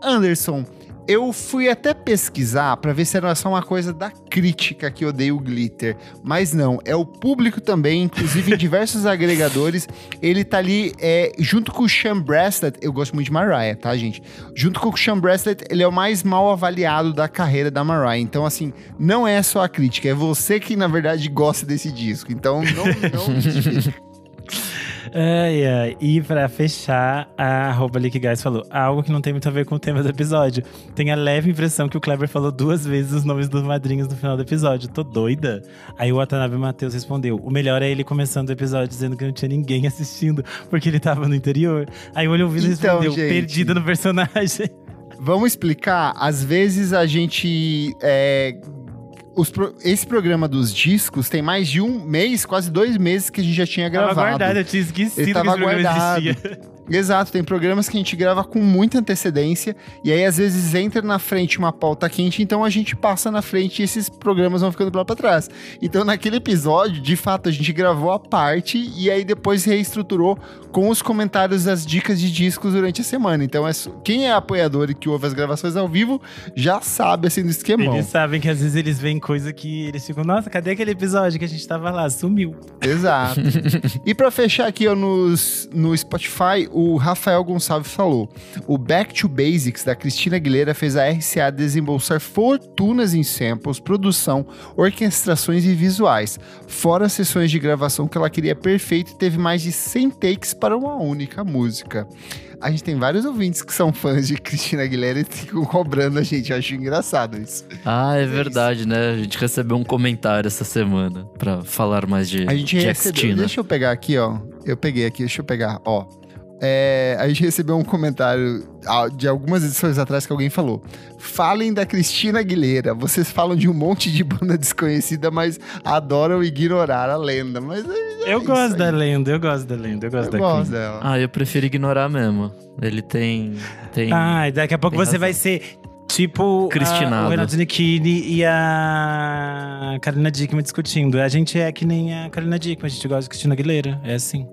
Anderson, eu fui até pesquisar para ver se era só uma coisa da crítica que odeia o glitter, mas não, é o público também, inclusive em diversos (laughs) agregadores. Ele tá ali é, junto com o Sean Bracelet, eu gosto muito de Mariah, tá, gente? Junto com o Sean Bracelet, ele é o mais mal avaliado da carreira da Mariah. Então, assim, não é só a crítica, é você que na verdade gosta desse disco. Então, não, não (laughs) Ai, ai. E pra fechar, a arroba Guys falou algo que não tem muito a ver com o tema do episódio. Tem a leve impressão que o Kleber falou duas vezes os nomes dos madrinhos no final do episódio. Tô doida? Aí o Watanabe Matheus respondeu: o melhor é ele começando o episódio dizendo que não tinha ninguém assistindo, porque ele tava no interior. Aí o olho ouvido Então, respondeu: gente. perdido no personagem. Vamos explicar? Às vezes a gente. é, os pro- esse programa dos discos tem mais de um mês, quase dois meses que a gente já tinha Tava gravado. guardado, eu tinha esquecido Ele que tava esse programa guardado. (laughs) Exato, tem programas que a gente grava com muita antecedência e aí às vezes entra na frente uma pauta quente, então a gente passa na frente e esses programas vão ficando lá pra trás. Então naquele episódio, de fato, a gente gravou a parte e aí depois reestruturou com os comentários das dicas de discos durante a semana. Então é quem é apoiador e que ouve as gravações ao vivo já sabe assim do esquemão. Eles sabem que às vezes eles veem coisa que eles ficam, nossa, cadê aquele episódio que a gente tava lá? Sumiu. Exato. (laughs) e pra fechar aqui ó, nos, no Spotify, o Rafael Gonçalves falou: o Back to Basics da Cristina Aguilera fez a RCA desembolsar fortunas em samples, produção, orquestrações e visuais, fora sessões de gravação que ela queria perfeito e teve mais de 100 takes para uma única música. A gente tem vários ouvintes que são fãs de Cristina Aguilera e ficam cobrando a gente. Eu acho engraçado isso. Ah, é verdade, né? A gente recebeu um comentário essa semana pra falar mais de, A gente de recebeu. Xtina. Deixa eu pegar aqui, ó. Eu peguei aqui, deixa eu pegar, ó. É, a gente recebeu um comentário de algumas edições atrás que alguém falou: Falem da Cristina Aguilera. Vocês falam de um monte de banda (laughs) desconhecida, mas adoram ignorar a lenda. Mas é, é Eu gosto aí. da lenda, eu gosto da lenda, eu gosto Eu da gosto dela. Ah, eu prefiro ignorar mesmo. Ele tem. tem... Ah, e daqui a pouco você razão. vai ser tipo a- o Renato Nikini e a Carolina Dickman discutindo. A gente é que nem a Carolina Dickman, a gente gosta de Cristina Aguilera. É assim.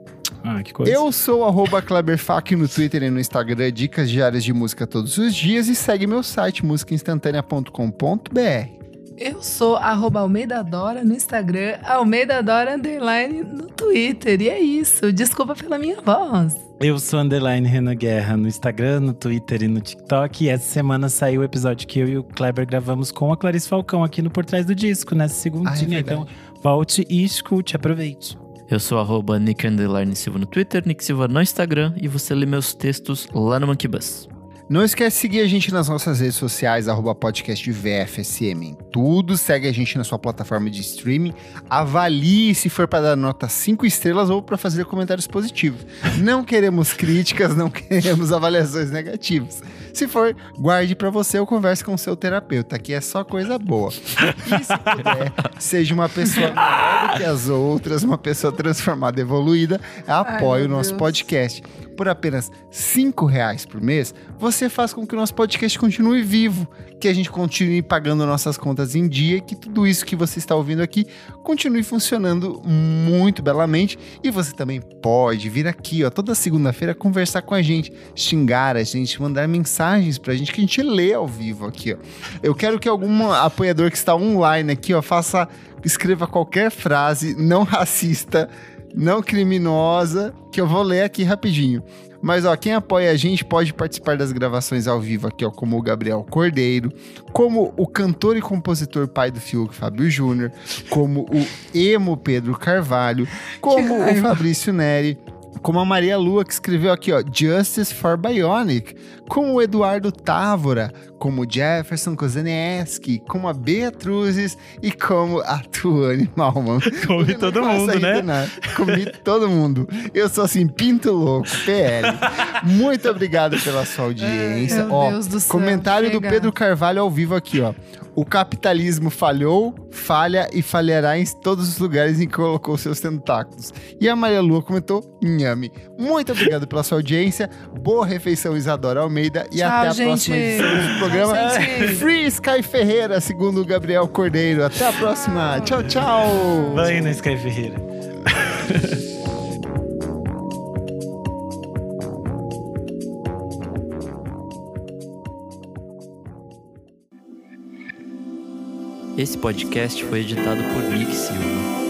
Ah, que coisa. Eu sou arroba KleberFac no Twitter e no Instagram, dicas diárias de música todos os dias. E segue meu site, musicainstantanea.com.br. Eu sou arroba Almeida Dora no Instagram, Almeida Dora Underline no Twitter. E é isso. Desculpa pela minha voz. Eu sou Underline Renan Guerra no Instagram, no Twitter e no TikTok. E essa semana saiu o episódio que eu e o Kleber gravamos com a Clarice Falcão aqui no Por Trás do Disco, nessa segundinha. Ah, é então, volte e escute, aproveite. Eu sou arroba Nick Silva no Twitter, Nick Silva no Instagram e você lê meus textos lá no Monkey Bus. Não esquece de seguir a gente nas nossas redes sociais, arroba podcast VFSM em tudo. Segue a gente na sua plataforma de streaming. Avalie se for para dar nota 5 estrelas ou para fazer comentários positivos. Não queremos críticas, não queremos avaliações negativas. Se for, guarde para você ou converse com o seu terapeuta. Aqui é só coisa boa. E se puder, seja uma pessoa melhor do que as outras, uma pessoa transformada, evoluída, apoie Ai, o nosso Deus. podcast. Por apenas R$ reais por mês, você faz com que o nosso podcast continue vivo, que a gente continue pagando nossas contas em dia, que tudo isso que você está ouvindo aqui continue funcionando muito belamente. E você também pode vir aqui, ó, toda segunda-feira conversar com a gente, xingar a gente, mandar mensagens pra gente que a gente lê ao vivo aqui, ó. Eu quero que algum apoiador que está online aqui, ó, faça escreva qualquer frase não (laughs) racista não criminosa, que eu vou ler aqui rapidinho. Mas ó, quem apoia a gente pode participar das gravações ao vivo aqui, ó, como o Gabriel Cordeiro, como o cantor e compositor pai do Fiuk, Fábio Júnior, como o emo Pedro Carvalho, (laughs) como o. Fabrício Neri, como a Maria Lua, que escreveu aqui, ó, Justice for Bionic, como o Eduardo Távora, como o Jefferson Kozenieski, como a Beatruzes e como a Tuane Malman. (laughs) Come Eu todo mundo, né? nada. Comi todo mundo. Eu sou assim, pinto louco, PL. Muito obrigado pela sua audiência. Meu ó, Deus do céu, comentário do chega. Pedro Carvalho ao vivo aqui, ó. O capitalismo falhou, falha e falhará em todos os lugares em que colocou seus tentáculos. E a Maria Lua comentou, nhame. Muito obrigado pela sua audiência. Boa refeição, Isadora Almeida. E Tchau, até a gente. próxima edição do programa. Tchau, gente. Free Sky Ferreira, segundo o Gabriel Cordeiro. Até a próxima. Tchau, tchau. Vai na Sky Ferreira. Esse podcast foi editado por Nick Silva.